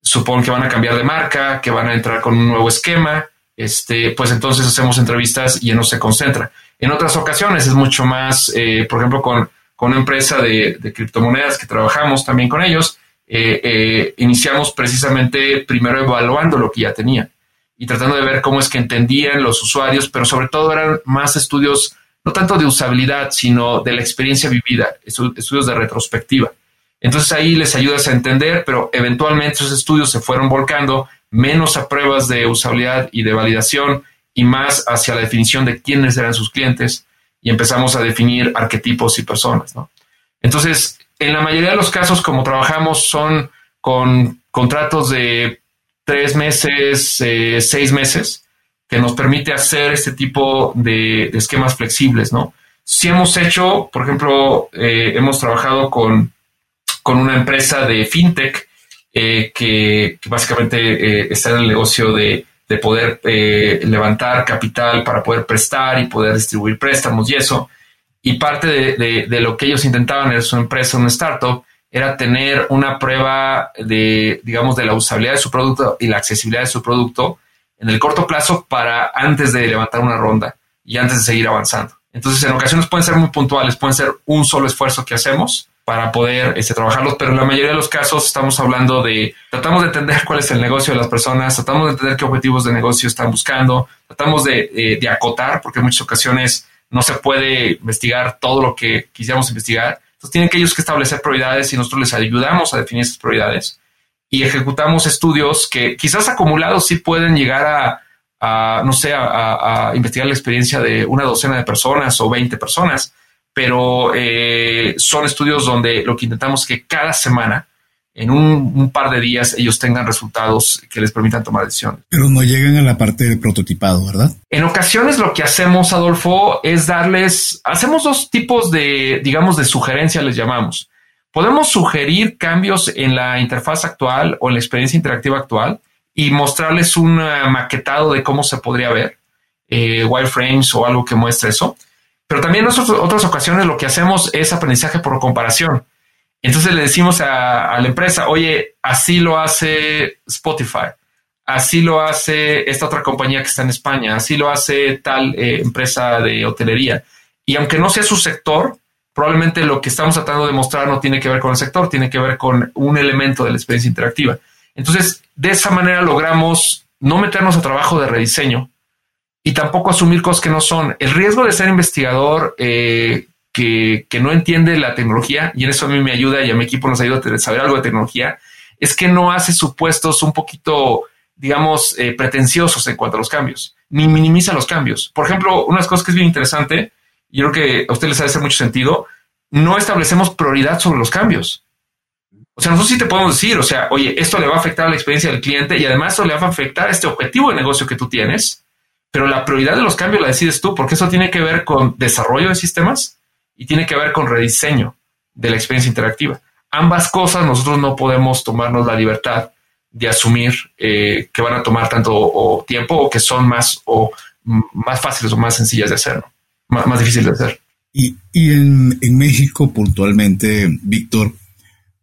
Supongo que van a cambiar de marca, que van a entrar con un nuevo esquema, este, pues entonces hacemos entrevistas y no se concentra. En otras ocasiones es mucho más, eh, por ejemplo, con, con, una empresa de, criptomonedas que trabajamos también con ellos, eh, eh, iniciamos precisamente primero evaluando lo que ya tenían y tratando de ver cómo es que entendían los usuarios, pero sobre todo eran más estudios, no tanto de usabilidad, sino de la experiencia vivida, estudios de retrospectiva. Entonces ahí les ayudas a entender, pero eventualmente esos estudios se fueron volcando menos a pruebas de usabilidad y de validación y más hacia la definición de quiénes eran sus clientes y empezamos a definir arquetipos y personas. ¿no? Entonces, en la mayoría de los casos, como trabajamos, son con contratos de tres meses, eh, seis meses, que nos permite hacer este tipo de, esquemas flexibles, ¿no? Si hemos hecho, por ejemplo, eh, hemos trabajado con, con, una empresa de fintech eh, que, básicamente está en el negocio de de poder eh, levantar capital para poder prestar y poder distribuir préstamos y eso. Y parte de, lo que ellos intentaban en su empresa, un startup, era tener una prueba de, digamos, de la usabilidad de su producto y la accesibilidad de su producto en el corto plazo para antes de levantar una ronda y antes de seguir avanzando. Entonces, en ocasiones pueden ser muy puntuales, pueden ser un solo esfuerzo que hacemos para poder este, trabajarlos, pero en la mayoría de los casos estamos hablando de, tratamos de entender cuál es el negocio de las personas, tratamos de entender qué objetivos de negocio están buscando, tratamos de, de, acotar, porque en muchas ocasiones no se puede investigar todo lo que quisiéramos investigar. Entonces tienen que ellos que establecer prioridades y nosotros les ayudamos a definir esas prioridades y ejecutamos estudios que quizás acumulados sí pueden llegar a, no sé, a, a, investigar la experiencia de una docena de personas o 20 personas, pero eh, son estudios donde lo que intentamos es que cada semana, en un, par de días, ellos tengan resultados que les permitan tomar decisiones. Pero no llegan a la parte de prototipado, ¿verdad? En ocasiones lo que hacemos, Adolfo, es darles, hacemos dos tipos de, digamos, de sugerencia, les llamamos. Podemos sugerir cambios en la interfaz actual o en la experiencia interactiva actual y mostrarles un maquetado de cómo se podría ver, eh, wireframes o algo que muestre eso. Pero también en otras ocasiones lo que hacemos es aprendizaje por comparación. Entonces le decimos a, la empresa, oye, así lo hace Spotify, así lo hace esta otra compañía que está en España, así lo hace tal eh, empresa de hotelería. Y aunque no sea su sector, probablemente lo que estamos tratando de mostrar no tiene que ver con el sector, tiene que ver con un elemento de la experiencia interactiva. Entonces, de esa manera logramos no meternos a trabajo de rediseño, y tampoco asumir cosas que no son. El riesgo de ser investigador eh, que, no entiende la tecnología, y en eso a mí me ayuda y a mi equipo nos ayuda a saber algo de tecnología, es que no hace supuestos un poquito, digamos, eh, pretenciosos en cuanto a los cambios, ni minimiza los cambios. Por ejemplo, unas cosas que es bien interesante, y yo creo que a ustedes les hace mucho sentido, no establecemos prioridad sobre los cambios. O sea, nosotros sí te podemos decir, o sea, oye, esto le va a afectar a la experiencia del cliente y además esto le va a afectar a este objetivo de negocio que tú tienes pero la prioridad de los cambios la decides tú, porque eso tiene que ver con desarrollo de sistemas y tiene que ver con rediseño de la experiencia interactiva. Ambas cosas nosotros no podemos tomarnos la libertad de asumir eh, que van a tomar tanto tiempo o que son más o más fáciles o más sencillas de hacer, más, más difíciles de hacer. Y, en, México puntualmente, Víctor,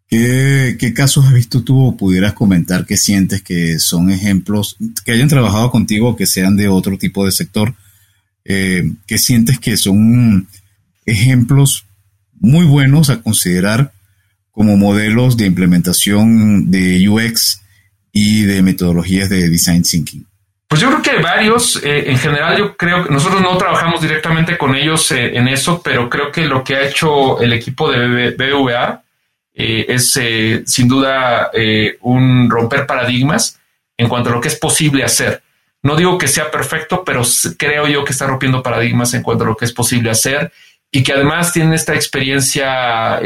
¿Qué, casos has visto tú o pudieras comentar que sientes que son ejemplos que hayan trabajado contigo o que sean de otro tipo de sector? Eh, que sientes que son ejemplos muy buenos a considerar como modelos de implementación de UX y de metodologías de design thinking? Pues yo creo que hay varios. Eh, en general, yo creo que nosotros no trabajamos directamente con ellos eh, en eso, pero creo que lo que ha hecho el equipo de BVA es sin duda un romper paradigmas en cuanto a lo que es posible hacer. No digo que sea perfecto, pero creo yo que está rompiendo paradigmas en cuanto a lo que es posible hacer y que además tienen esta experiencia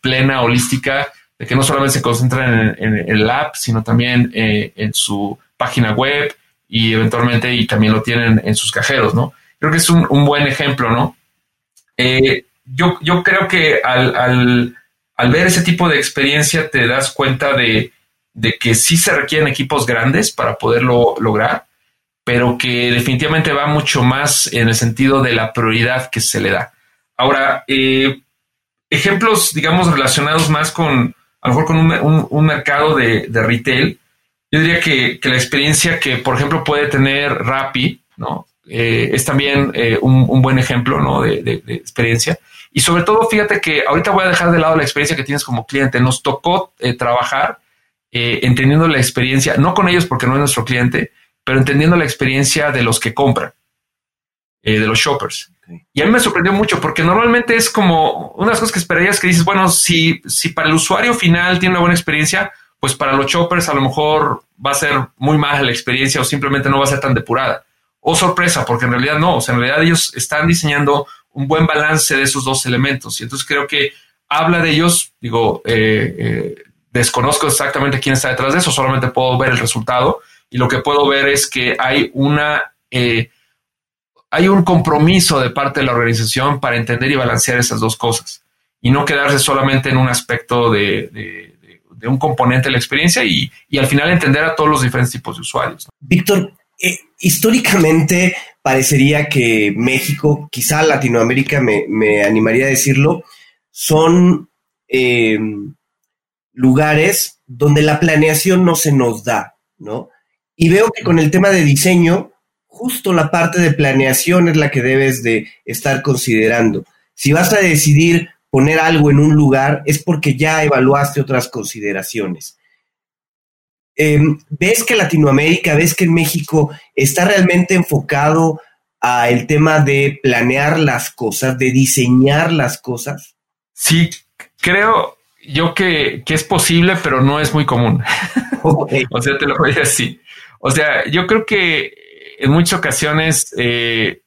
plena, holística, de que no solamente se concentran en, el app, sino también en su página web y eventualmente y también lo tienen en sus cajeros, ¿no? Creo que es un, buen ejemplo, ¿no? Eh, yo, yo creo que al, ver ese tipo de experiencia te das cuenta de, que sí se requieren equipos grandes para poderlo lograr, pero que definitivamente va mucho más en el sentido de la prioridad que se le da. Ahora, eh, ejemplos, digamos, relacionados más con, a lo mejor con un, mercado de, de, retail, yo diría que, la experiencia que, por ejemplo, puede tener Rappi, ¿no? Eh, es también eh, un, buen ejemplo, ¿no? De, experiencia. Y sobre todo, fíjate que ahorita voy a dejar de lado la experiencia que tienes como cliente. Nos tocó eh, trabajar entendiendo la experiencia, no con ellos porque no es nuestro cliente, pero entendiendo la experiencia de los que compran, de los shoppers. Y a mí me sorprendió mucho porque normalmente es como unas cosas que esperarías que dices, bueno, si, si para el usuario final tiene una buena experiencia, pues para los choppers a lo mejor va a ser muy mala la experiencia o simplemente no va a ser tan depurada. O sorpresa, porque en realidad no, o sea, en realidad ellos están diseñando un buen balance de esos dos elementos. Y entonces creo que habla de ellos, digo, eh, eh, desconozco exactamente quién está detrás de eso, solamente puedo ver el resultado y lo que puedo ver es que hay una... Eh, hay un compromiso de parte de la organización para entender y balancear esas dos cosas y no quedarse solamente en un aspecto de de un componente de la experiencia y, al final entender a todos los diferentes tipos de usuarios. Víctor, eh, históricamente parecería que México, quizá Latinoamérica, me, animaría a decirlo, son eh, lugares donde la planeación no se nos da, ¿no? Y veo que con el tema de diseño, justo la parte de planeación es la que debes de estar considerando. Si vas a decidir poner algo en un lugar es porque ya evaluaste otras consideraciones. Em, ¿Ves que Latinoamérica, ves que en México está realmente enfocado a el tema de planear las cosas, de diseñar las cosas? Sí, creo yo que, es posible, pero no es muy común. o sea, te lo voy a decir. O sea, yo creo que en muchas ocasiones, eh,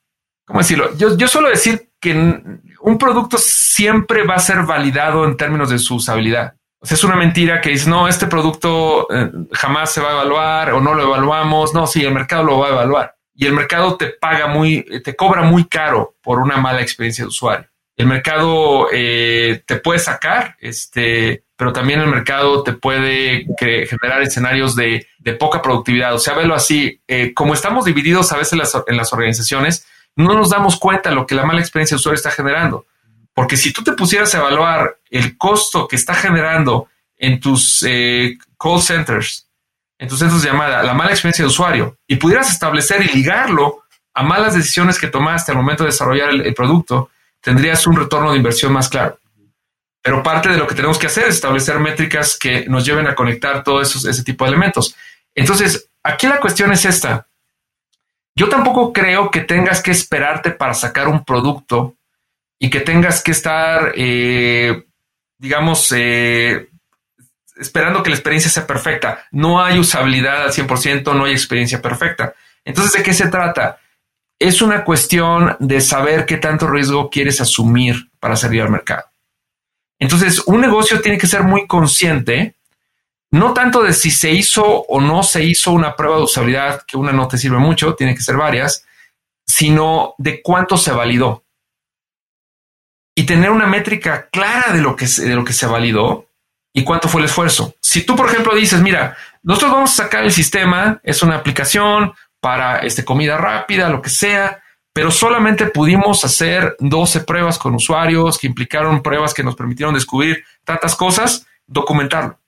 ¿cómo decirlo? Yo, yo suelo decir que un producto siempre va a ser validado en términos de su usabilidad. O sea, es una mentira que dice, no, este producto eh, jamás se va a evaluar o no lo evaluamos. No, sí, el mercado lo va a evaluar. Y el mercado te paga muy, te cobra muy caro por una mala experiencia de usuario. El mercado eh, te puede sacar, este, pero también el mercado te puede generar escenarios de, poca productividad. O sea, velo así, eh, como estamos divididos a veces en las organizaciones, no nos damos cuenta de lo que la mala experiencia de usuario está generando. Porque si tú te pusieras a evaluar el costo que está generando en tus eh, call centers, en tus centros de llamada, la mala experiencia de usuario, y pudieras establecer y ligarlo a malas decisiones que tomaste al momento de desarrollar el, producto, tendrías un retorno de inversión más claro. Pero parte de lo que tenemos que hacer es establecer métricas que nos lleven a conectar todos ese tipo de elementos. Entonces, aquí la cuestión es esta. Yo tampoco creo que tengas que esperarte para sacar un producto y que tengas que estar, eh, digamos, eh, esperando que la experiencia sea perfecta. No hay usabilidad al 100%, no hay experiencia perfecta. Entonces, ¿de qué se trata? Es una cuestión de saber qué tanto riesgo quieres asumir para salir al mercado. Entonces, un negocio tiene que ser muy consciente no tanto de si se hizo o no se hizo una prueba de usabilidad, que una no te sirve mucho, tiene que ser varias, sino de cuánto se validó. Y tener una métrica clara de lo que, de lo que se validó y cuánto fue el esfuerzo. Si tú, por ejemplo, dices, mira, nosotros vamos a sacar el sistema, es una aplicación para este, comida rápida, lo que sea, pero solamente pudimos hacer 12 pruebas con usuarios que implicaron pruebas que nos permitieron descubrir tantas cosas, documentarlo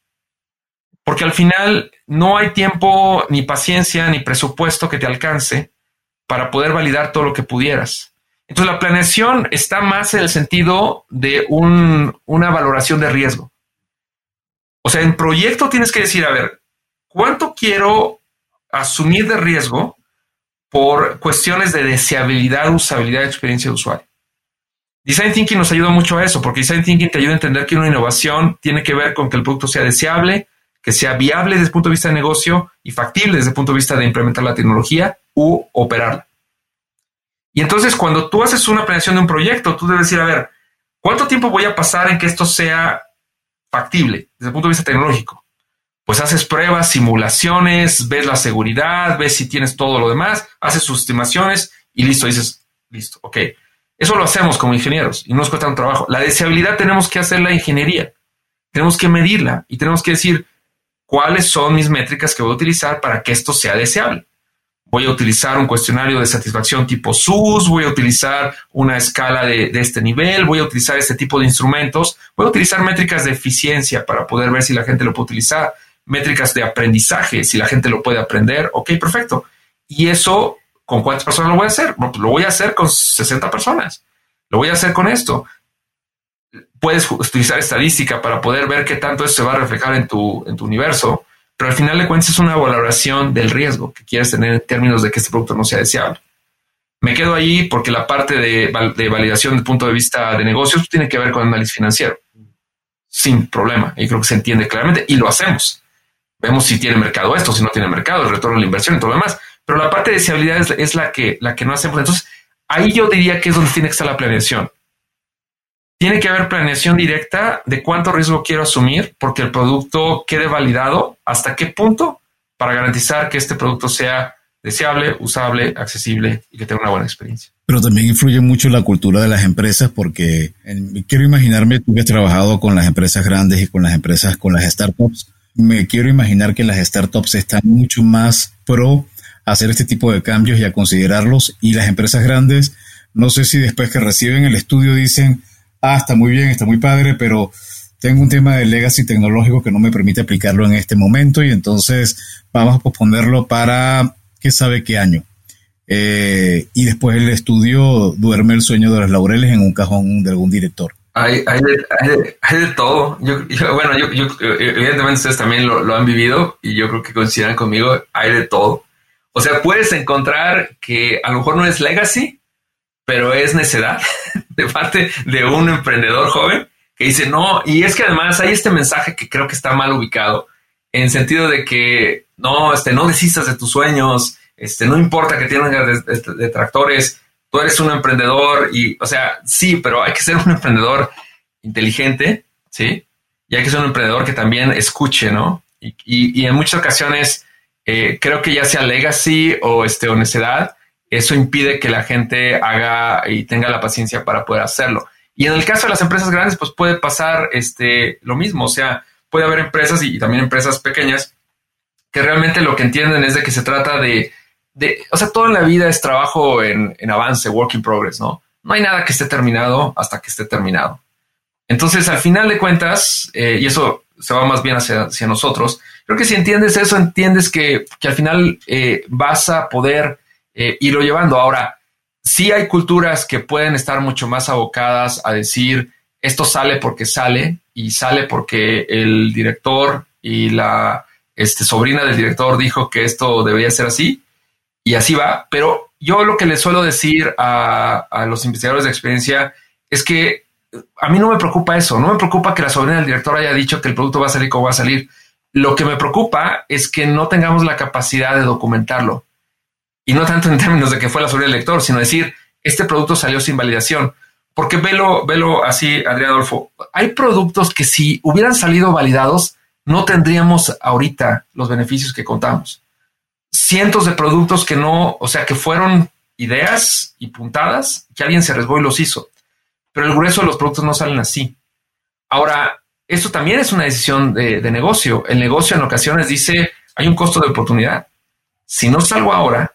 porque al final no hay tiempo, ni paciencia, ni presupuesto que te alcance para poder validar todo lo que pudieras. Entonces la planeación está más en el sentido de una valoración de riesgo. O sea, en proyecto tienes que decir, a ver, ¿cuánto quiero asumir de riesgo por cuestiones de deseabilidad, usabilidad, experiencia de usuario? Design Thinking nos ayuda mucho a eso, porque Design Thinking te ayuda a entender que una innovación tiene que ver con que el producto sea deseable, que sea viable desde el punto de vista de negocio y factible desde el punto de vista de implementar la tecnología u operarla. Y entonces cuando tú haces una planeación de un proyecto, tú debes decir, a ver, ¿cuánto tiempo voy a pasar en que esto sea factible desde el punto de vista tecnológico? Pues haces pruebas, simulaciones, ves la seguridad, ves si tienes todo lo demás, haces sus estimaciones y listo, dices, listo, ok. Eso lo hacemos como ingenieros y no nos cuesta un trabajo. La deseabilidad tenemos que hacer la ingeniería, tenemos que medirla y tenemos que decir cuáles son mis métricas que voy a utilizar para que esto sea deseable voy a utilizar un cuestionario de satisfacción tipo SUS, voy a utilizar una escala de, este nivel, voy a utilizar este tipo de instrumentos, voy a utilizar métricas de eficiencia para poder ver si la gente lo puede utilizar, métricas de aprendizaje, si la gente lo puede aprender, ok, perfecto. Y eso, ¿con cuántas personas lo voy a hacer? Pues lo voy a hacer con 60 personas, lo voy a hacer con esto. Puedes utilizar estadística para poder ver qué tanto eso se va a reflejar en tu, en tu universo pero al final de cuentas es una valoración del riesgo que quieres tener en términos de que este producto no sea deseable. Me quedo ahí porque la parte de, validación desde punto de vista de negocios tiene que ver con análisis financiero. Sin problema. Y creo que se entiende claramente y lo hacemos. Vemos si tiene mercado esto, si no tiene mercado, el retorno a la inversión y todo lo demás. Pero la parte de deseabilidad es, es la, que, la que no hacemos. Entonces, ahí yo diría que es donde tiene que estar la planeación tiene que haber planeación directa de cuánto riesgo quiero asumir porque el producto quede validado, hasta qué punto para garantizar que este producto sea deseable, usable, accesible y que tenga una buena experiencia. Pero también influye mucho la cultura de las empresas porque quiero imaginarme, tú que has trabajado con las empresas grandes y con las empresas, con las startups, me quiero imaginar que las startups están mucho más pro a hacer este tipo de cambios y a considerarlos y las empresas grandes, no sé si después que reciben el estudio dicen, ah, está muy bien, está muy padre, pero tengo un tema de legacy tecnológico que no me permite aplicarlo en este momento y entonces vamos a posponerlo para qué sabe qué año. Eh, y después el estudio duerme el sueño de los laureles en un cajón de algún director. Hay, hay, de, hay, de, todo. Yo, bueno, yo, yo, evidentemente ustedes también lo, lo, han vivido y yo creo que coincidan conmigo, hay de todo. O sea, puedes encontrar que a lo mejor no es legacy, pero es necedad de parte de un emprendedor joven que dice, no, y es que además hay este mensaje que creo que está mal ubicado, en sentido de que no, este, no desistas de tus sueños, este, no importa que tengas detractores, tú eres un emprendedor y, o sea, sí, pero hay que ser un emprendedor inteligente, ¿sí? Y hay que ser un emprendedor que también escuche, ¿no? Y, en muchas ocasiones, eh, creo que ya sea legacy o, este, o necedad, eso impide que la gente haga y tenga la paciencia para poder hacerlo. Y en el caso de las empresas grandes, pues puede pasar este, lo mismo. O sea, puede haber empresas y, también empresas pequeñas que realmente lo que entienden es de que se trata de, de o sea, todo en la vida es trabajo en, avance, work in progress, ¿no? No hay nada que esté terminado hasta que esté terminado. Entonces, al final de cuentas, eh, y eso se va más bien hacia, hacia, nosotros, creo que si entiendes eso, entiendes que, que al final eh, vas a poder eh, irlo llevando. Ahora, sí hay culturas que pueden estar mucho más abocadas a decir esto sale porque sale y sale porque el director y la este, sobrina del director dijo que esto debería ser así y así va. Pero yo lo que le suelo decir a, a los investigadores de experiencia es que a mí no me preocupa eso, no me preocupa que la sobrina del director haya dicho que el producto va a salir como va a salir. Lo que me preocupa es que no tengamos la capacidad de documentarlo y no tanto en términos de que fue la sobrina del lector, sino decir, este producto salió sin validación. Porque velo, velo así, Adrián Adolfo, hay productos que si hubieran salido validados, no tendríamos ahorita los beneficios que contamos. Cientos de productos que no, o sea, que fueron ideas y puntadas, que alguien se arriesgó y los hizo. Pero el grueso de los productos no salen así. Ahora, esto también es una decisión de, de negocio. El negocio en ocasiones dice, hay un costo de oportunidad. Si no salgo ahora,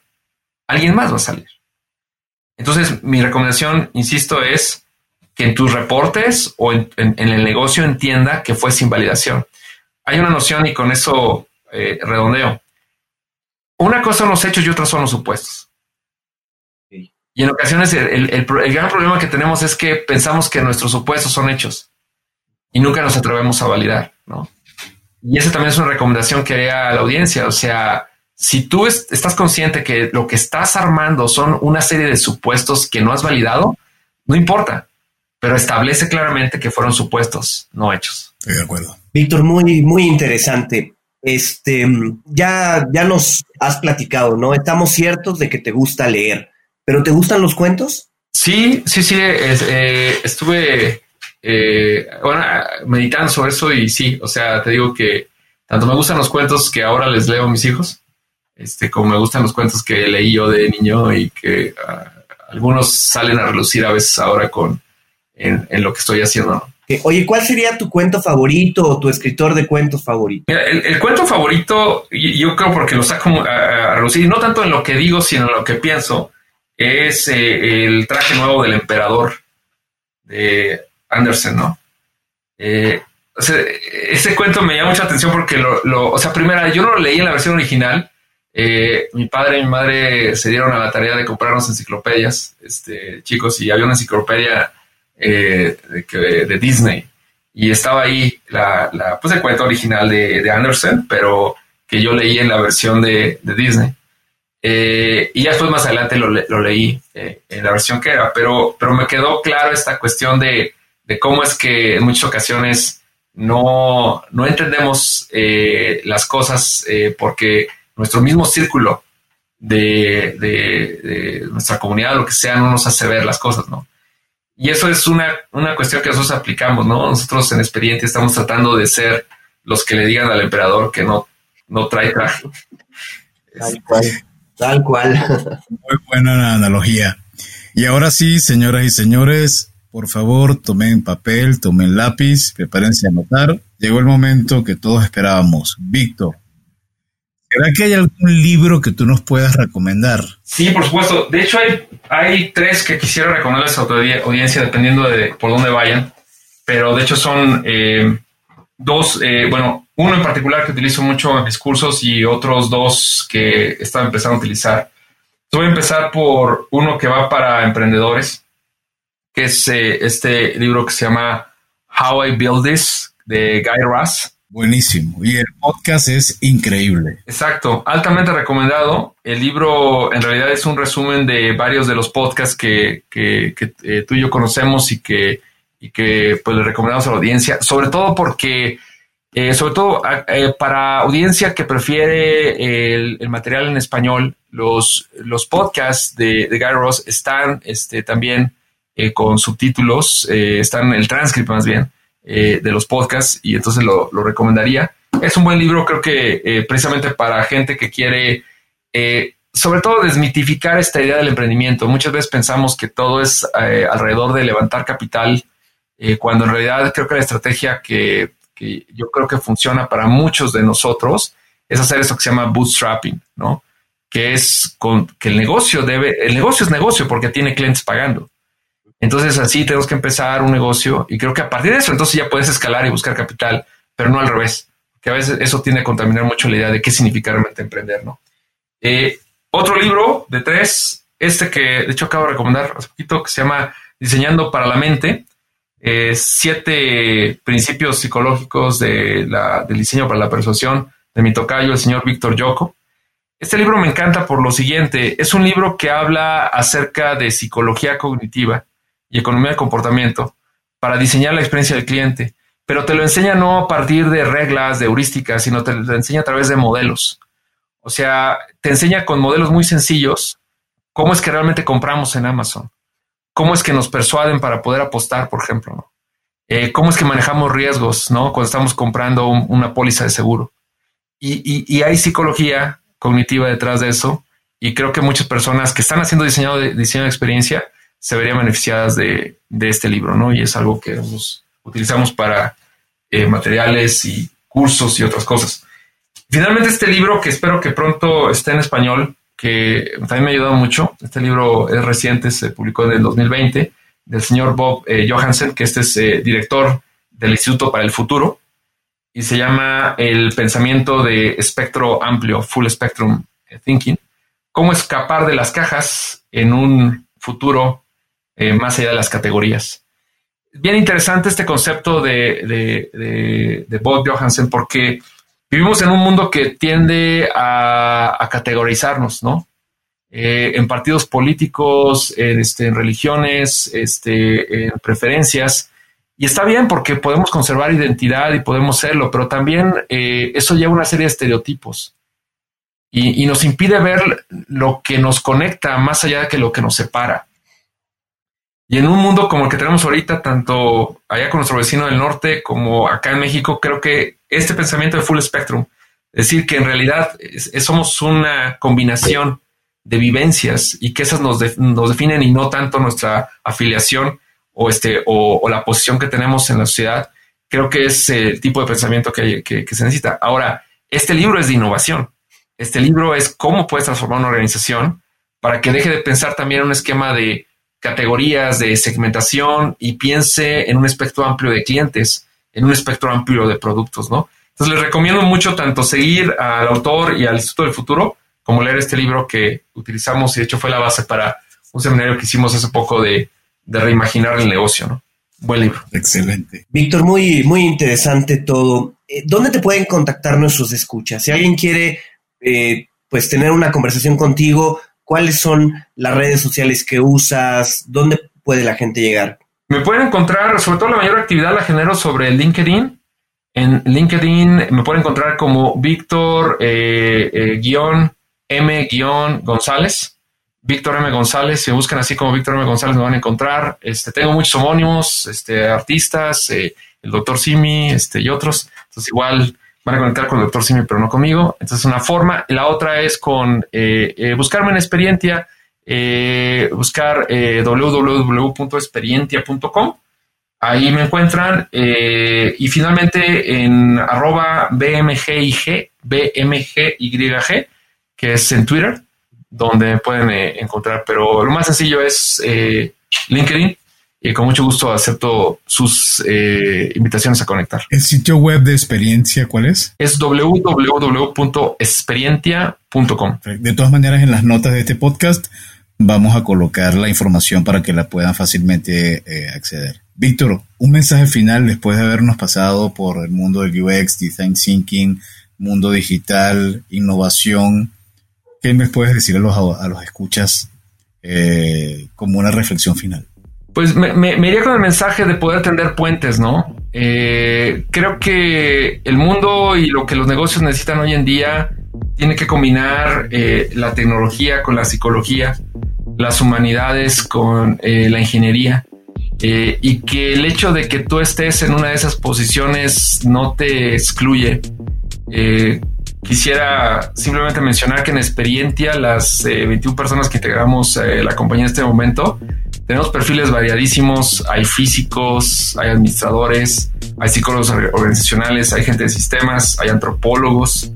alguien más va a salir. Entonces, mi recomendación, insisto, es que en tus reportes o en, el negocio entienda que fue sin validación. Hay una noción y con eso eh, redondeo. Una cosa son los hechos y otra son los supuestos. Y en ocasiones el, el, gran problema que tenemos es que pensamos que nuestros supuestos son hechos y nunca nos atrevemos a validar, ¿no? Y esa también es una recomendación que haría a la audiencia. O sea, si tú estás consciente que lo que estás armando son una serie de supuestos que no has validado, no importa. pero establece claramente que fueron supuestos, no hechos. Estoy de acuerdo. Víctor, muy, muy interesante. Este, ya, ya nos has platicado, ¿no? Estamos ciertos de que te gusta leer, pero ¿te gustan los cuentos? Sí, sí, sí. Eh, estuve eh, bueno, meditando sobre eso y sí, o sea, te digo que tanto me gustan los cuentos que ahora les leo a mis hijos, este, como me gustan los cuentos que leí yo de niño y que ah, algunos salen a relucir a veces ahora con en, lo que estoy haciendo. Oye, ¿cuál sería tu cuento favorito o tu escritor de cuentos favorito? el, cuento favorito, yo creo porque lo saco a, a, relucir, no tanto en lo que digo, sino en lo que pienso, es eh, el traje nuevo del emperador de Anderson, ¿no? Eh, ese cuento me llama mucha atención porque lo, o sea, primero, yo no lo leí en la versión original. Eh, mi padre y mi madre se dieron a la tarea de comprarnos enciclopedias, este, chicos, y había una enciclopedia eh, de, Disney. Y estaba ahí la, pues el cuento original de, Anderson, pero que yo leí en la versión de, Disney. y ya después más adelante lo, leí en la versión que era, pero, pero me quedó claro esta cuestión de, de cómo es que en muchas ocasiones no, no entendemos eh, las cosas eh, porque nuestro mismo círculo de, de, nuestra comunidad, lo que sea, no nos hace ver las cosas, ¿no? Y eso es una, una cuestión que nosotros aplicamos, ¿no? Nosotros en experiencia estamos tratando de ser los que le digan al emperador que no, no trae traje. Tal cual, tal cual. Muy buena analogía. Y ahora sí, señoras y señores, por favor, tomen papel, tomen lápiz, prepárense a anotar. Llegó el momento que todos esperábamos. Víctor, ¿será que hay algún libro que tú nos puedas recomendar? Sí, por supuesto. De hecho, hay, hay tres que quisiera recomendarles a tu audiencia dependiendo de por dónde vayan. Pero de hecho son eh, dos, eh, bueno, uno en particular que utilizo mucho en mis cursos y otros dos que estaba empezando a utilizar. Voy a empezar por uno que va para emprendedores que es eh, este libro que se llama How I Build This de Guy Raz. Buenísimo. Y el podcast es increíble. Exacto. Altamente recomendado. El libro en realidad es un resumen de varios de los podcasts que, que, eh, tú y yo conocemos y que, y que pues le recomendamos a la audiencia. Sobre todo porque, eh, sobre todo para audiencia que prefiere el, material en español, los, los podcasts de, de Guy Ross están este, también eh, con subtítulos, eh, están el transcript más bien eh, de los podcasts y entonces lo, recomendaría. Es un buen libro, creo que precisamente para gente que quiere, sobre todo, desmitificar esta idea del emprendimiento. Muchas veces pensamos que todo es alrededor de levantar capital, cuando en realidad creo que la estrategia que, que yo creo que funciona para muchos de nosotros es hacer eso que se llama bootstrapping, ¿no? Que es con, que el negocio debe, el negocio es negocio porque tiene clientes pagando. Entonces así tenemos que empezar un negocio y creo que a partir de eso entonces ya puedes escalar y buscar capital, pero no al revés, que a veces eso tiende a contaminar mucho la idea de qué significa realmente emprender, ¿no? Eh, otro libro de tres, este que de hecho acabo de recomendar hace poquito, que se llama Diseñando para la Mente, eh, siete principios psicológicos de la, del diseño para la persuasión de mi tocayo, el señor Víctor Yoko. Este libro me encanta por lo siguiente, es un libro que habla acerca de psicología cognitiva, y economía de comportamiento para diseñar la experiencia del cliente, pero te lo enseña no a partir de reglas, de heurísticas, sino te lo enseña a través de modelos. O sea, te enseña con modelos muy sencillos cómo es que realmente compramos en Amazon, cómo es que nos persuaden para poder apostar, por ejemplo, eh, cómo es que manejamos riesgos, ¿no? Cuando estamos comprando una póliza de seguro. Y, hay psicología cognitiva detrás de eso. Y creo que muchas personas que están haciendo diseño de, diseño de experiencia se verían beneficiadas de, este libro, ¿no? Y es algo que utilizamos para eh, materiales y cursos y otras cosas. Finalmente, este libro, que espero que pronto esté en español, que también me ha ayudado mucho. Este libro es reciente, se publicó en el 2020, del señor Bob eh, Johansen, que este es eh, director del Instituto para el Futuro, y se llama El pensamiento de espectro amplio, Full Spectrum Thinking. Cómo escapar de las cajas en un futuro eh, más allá de las categorías. Bien interesante este concepto de, de, Bob Johansen porque vivimos en un mundo que tiende a, categorizarnos, ¿no? eh, en partidos políticos, en, este, religiones, este, en preferencias. Y está bien porque podemos conservar identidad y podemos serlo, pero también eh, eso lleva una serie de estereotipos y, y, nos impide ver lo que nos conecta más allá de que lo que nos separa. Y en un mundo como el que tenemos ahorita, tanto allá con nuestro vecino del norte como acá en México, creo que este pensamiento de full spectrum, es decir, que en realidad somos una combinación de vivencias y que esas nos, nos, definen y no tanto nuestra afiliación o, este, o, la posición que tenemos en la sociedad, creo que es el tipo de pensamiento que, que, que se necesita. Ahora, este libro es de innovación. Este libro es cómo puedes transformar una organización para que deje de pensar también en un esquema de categorías de segmentación y piense en un espectro amplio de clientes, en un espectro amplio de productos, ¿no? Entonces les recomiendo mucho tanto seguir al autor y al Instituto del Futuro, como leer este libro que utilizamos y de hecho fue la base para un seminario que hicimos hace poco de, reimaginar el negocio, ¿no? Buen libro. Excelente. Víctor, muy, muy interesante todo. Eh, ¿Dónde te pueden contactar nuestros escuchas? Si alguien quiere eh, pues tener una conversación contigo, ¿Cuáles son las redes sociales que usas? ¿Dónde puede la gente llegar? Me pueden encontrar, sobre todo la mayor actividad la genero sobre LinkedIn. En LinkedIn me pueden encontrar como Víctor eh, eh, M González. Víctor M. González, si buscan así como Víctor M. González me van a encontrar. Este, tengo muchos homónimos, este, artistas, eh, el doctor Simi, este, y otros. Entonces igual van a conectar con el doctor Simi, pero no conmigo. Entonces, una forma. La otra es con eh, eh, buscarme en Experientia, eh, buscar www.experientia.com. Ahí me encuentran. y finalmente en arroba BMGIG, BMGYG, que es en Twitter, donde me pueden encontrar. Pero lo más sencillo es LinkedIn y con mucho gusto acepto sus eh, invitaciones a conectar. ¿El sitio web de experiencia cuál es? Es www.experientia.com. De todas maneras, en las notas de este podcast vamos a colocar la información para que la puedan fácilmente eh, acceder. Víctor, un mensaje final después de habernos pasado por el mundo del UX, design thinking, mundo digital, innovación. ¿Qué me puedes decir a los, a los escuchas eh, como una reflexión final? Pues me, iría con el mensaje de poder tender puentes, ¿no? Eh, creo que el mundo y lo que los negocios necesitan hoy en día tiene que combinar eh, la tecnología con la psicología, las humanidades con eh, la ingeniería. y que el hecho de que tú estés en una de esas posiciones no te excluye. Quisiera simplemente mencionar que en Experiencia, las 21 personas que integramos la compañía en este momento, tenemos perfiles variadísimos, hay físicos, hay administradores, hay psicólogos organizacionales, hay gente de sistemas, hay antropólogos.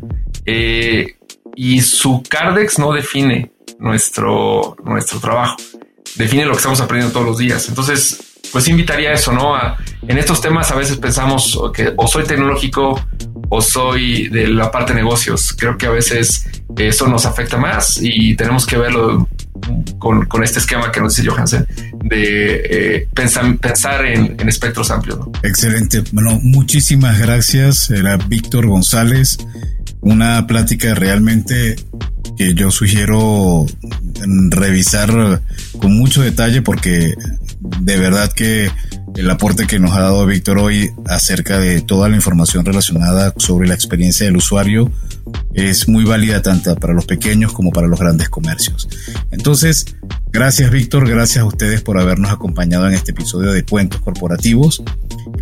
Eh, y su Cardex no define nuestro, nuestro trabajo, define lo que estamos aprendiendo todos los días. Entonces, pues invitaría a eso, ¿no? en estos temas a veces pensamos que o soy tecnológico o soy de la parte de negocios. Creo que a veces eso nos afecta más y tenemos que verlo con, este esquema que nos dice Johansen de eh, pensar, pensar en, espectros amplios. Excelente. Bueno, muchísimas gracias. Era Víctor González. Una plática realmente que yo sugiero revisar con mucho detalle porque de verdad que el aporte que nos ha dado Víctor hoy acerca de toda la información relacionada sobre la experiencia del usuario es muy válida tanto para los pequeños como para los grandes comercios. Entonces, gracias Víctor, gracias a ustedes por habernos acompañado en este episodio de Cuentos Corporativos.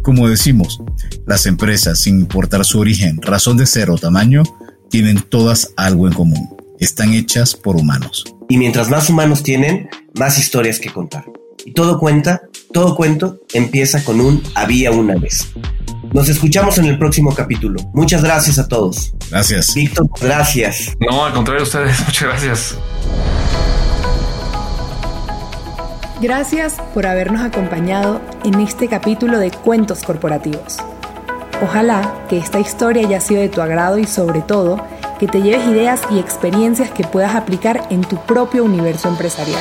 Como decimos, las empresas, sin importar su origen, razón de ser o tamaño, tienen todas algo en común. Están hechas por humanos. Y mientras más humanos tienen, más historias que contar. Y todo cuenta, todo cuento empieza con un había una vez. Nos escuchamos en el próximo capítulo. Muchas gracias a todos. Gracias. Víctor, gracias. No, al contrario, ustedes, muchas gracias. Gracias por habernos acompañado en este capítulo de Cuentos Corporativos. Ojalá que esta historia haya sido de tu agrado y sobre todo que te lleves ideas y experiencias que puedas aplicar en tu propio universo empresarial.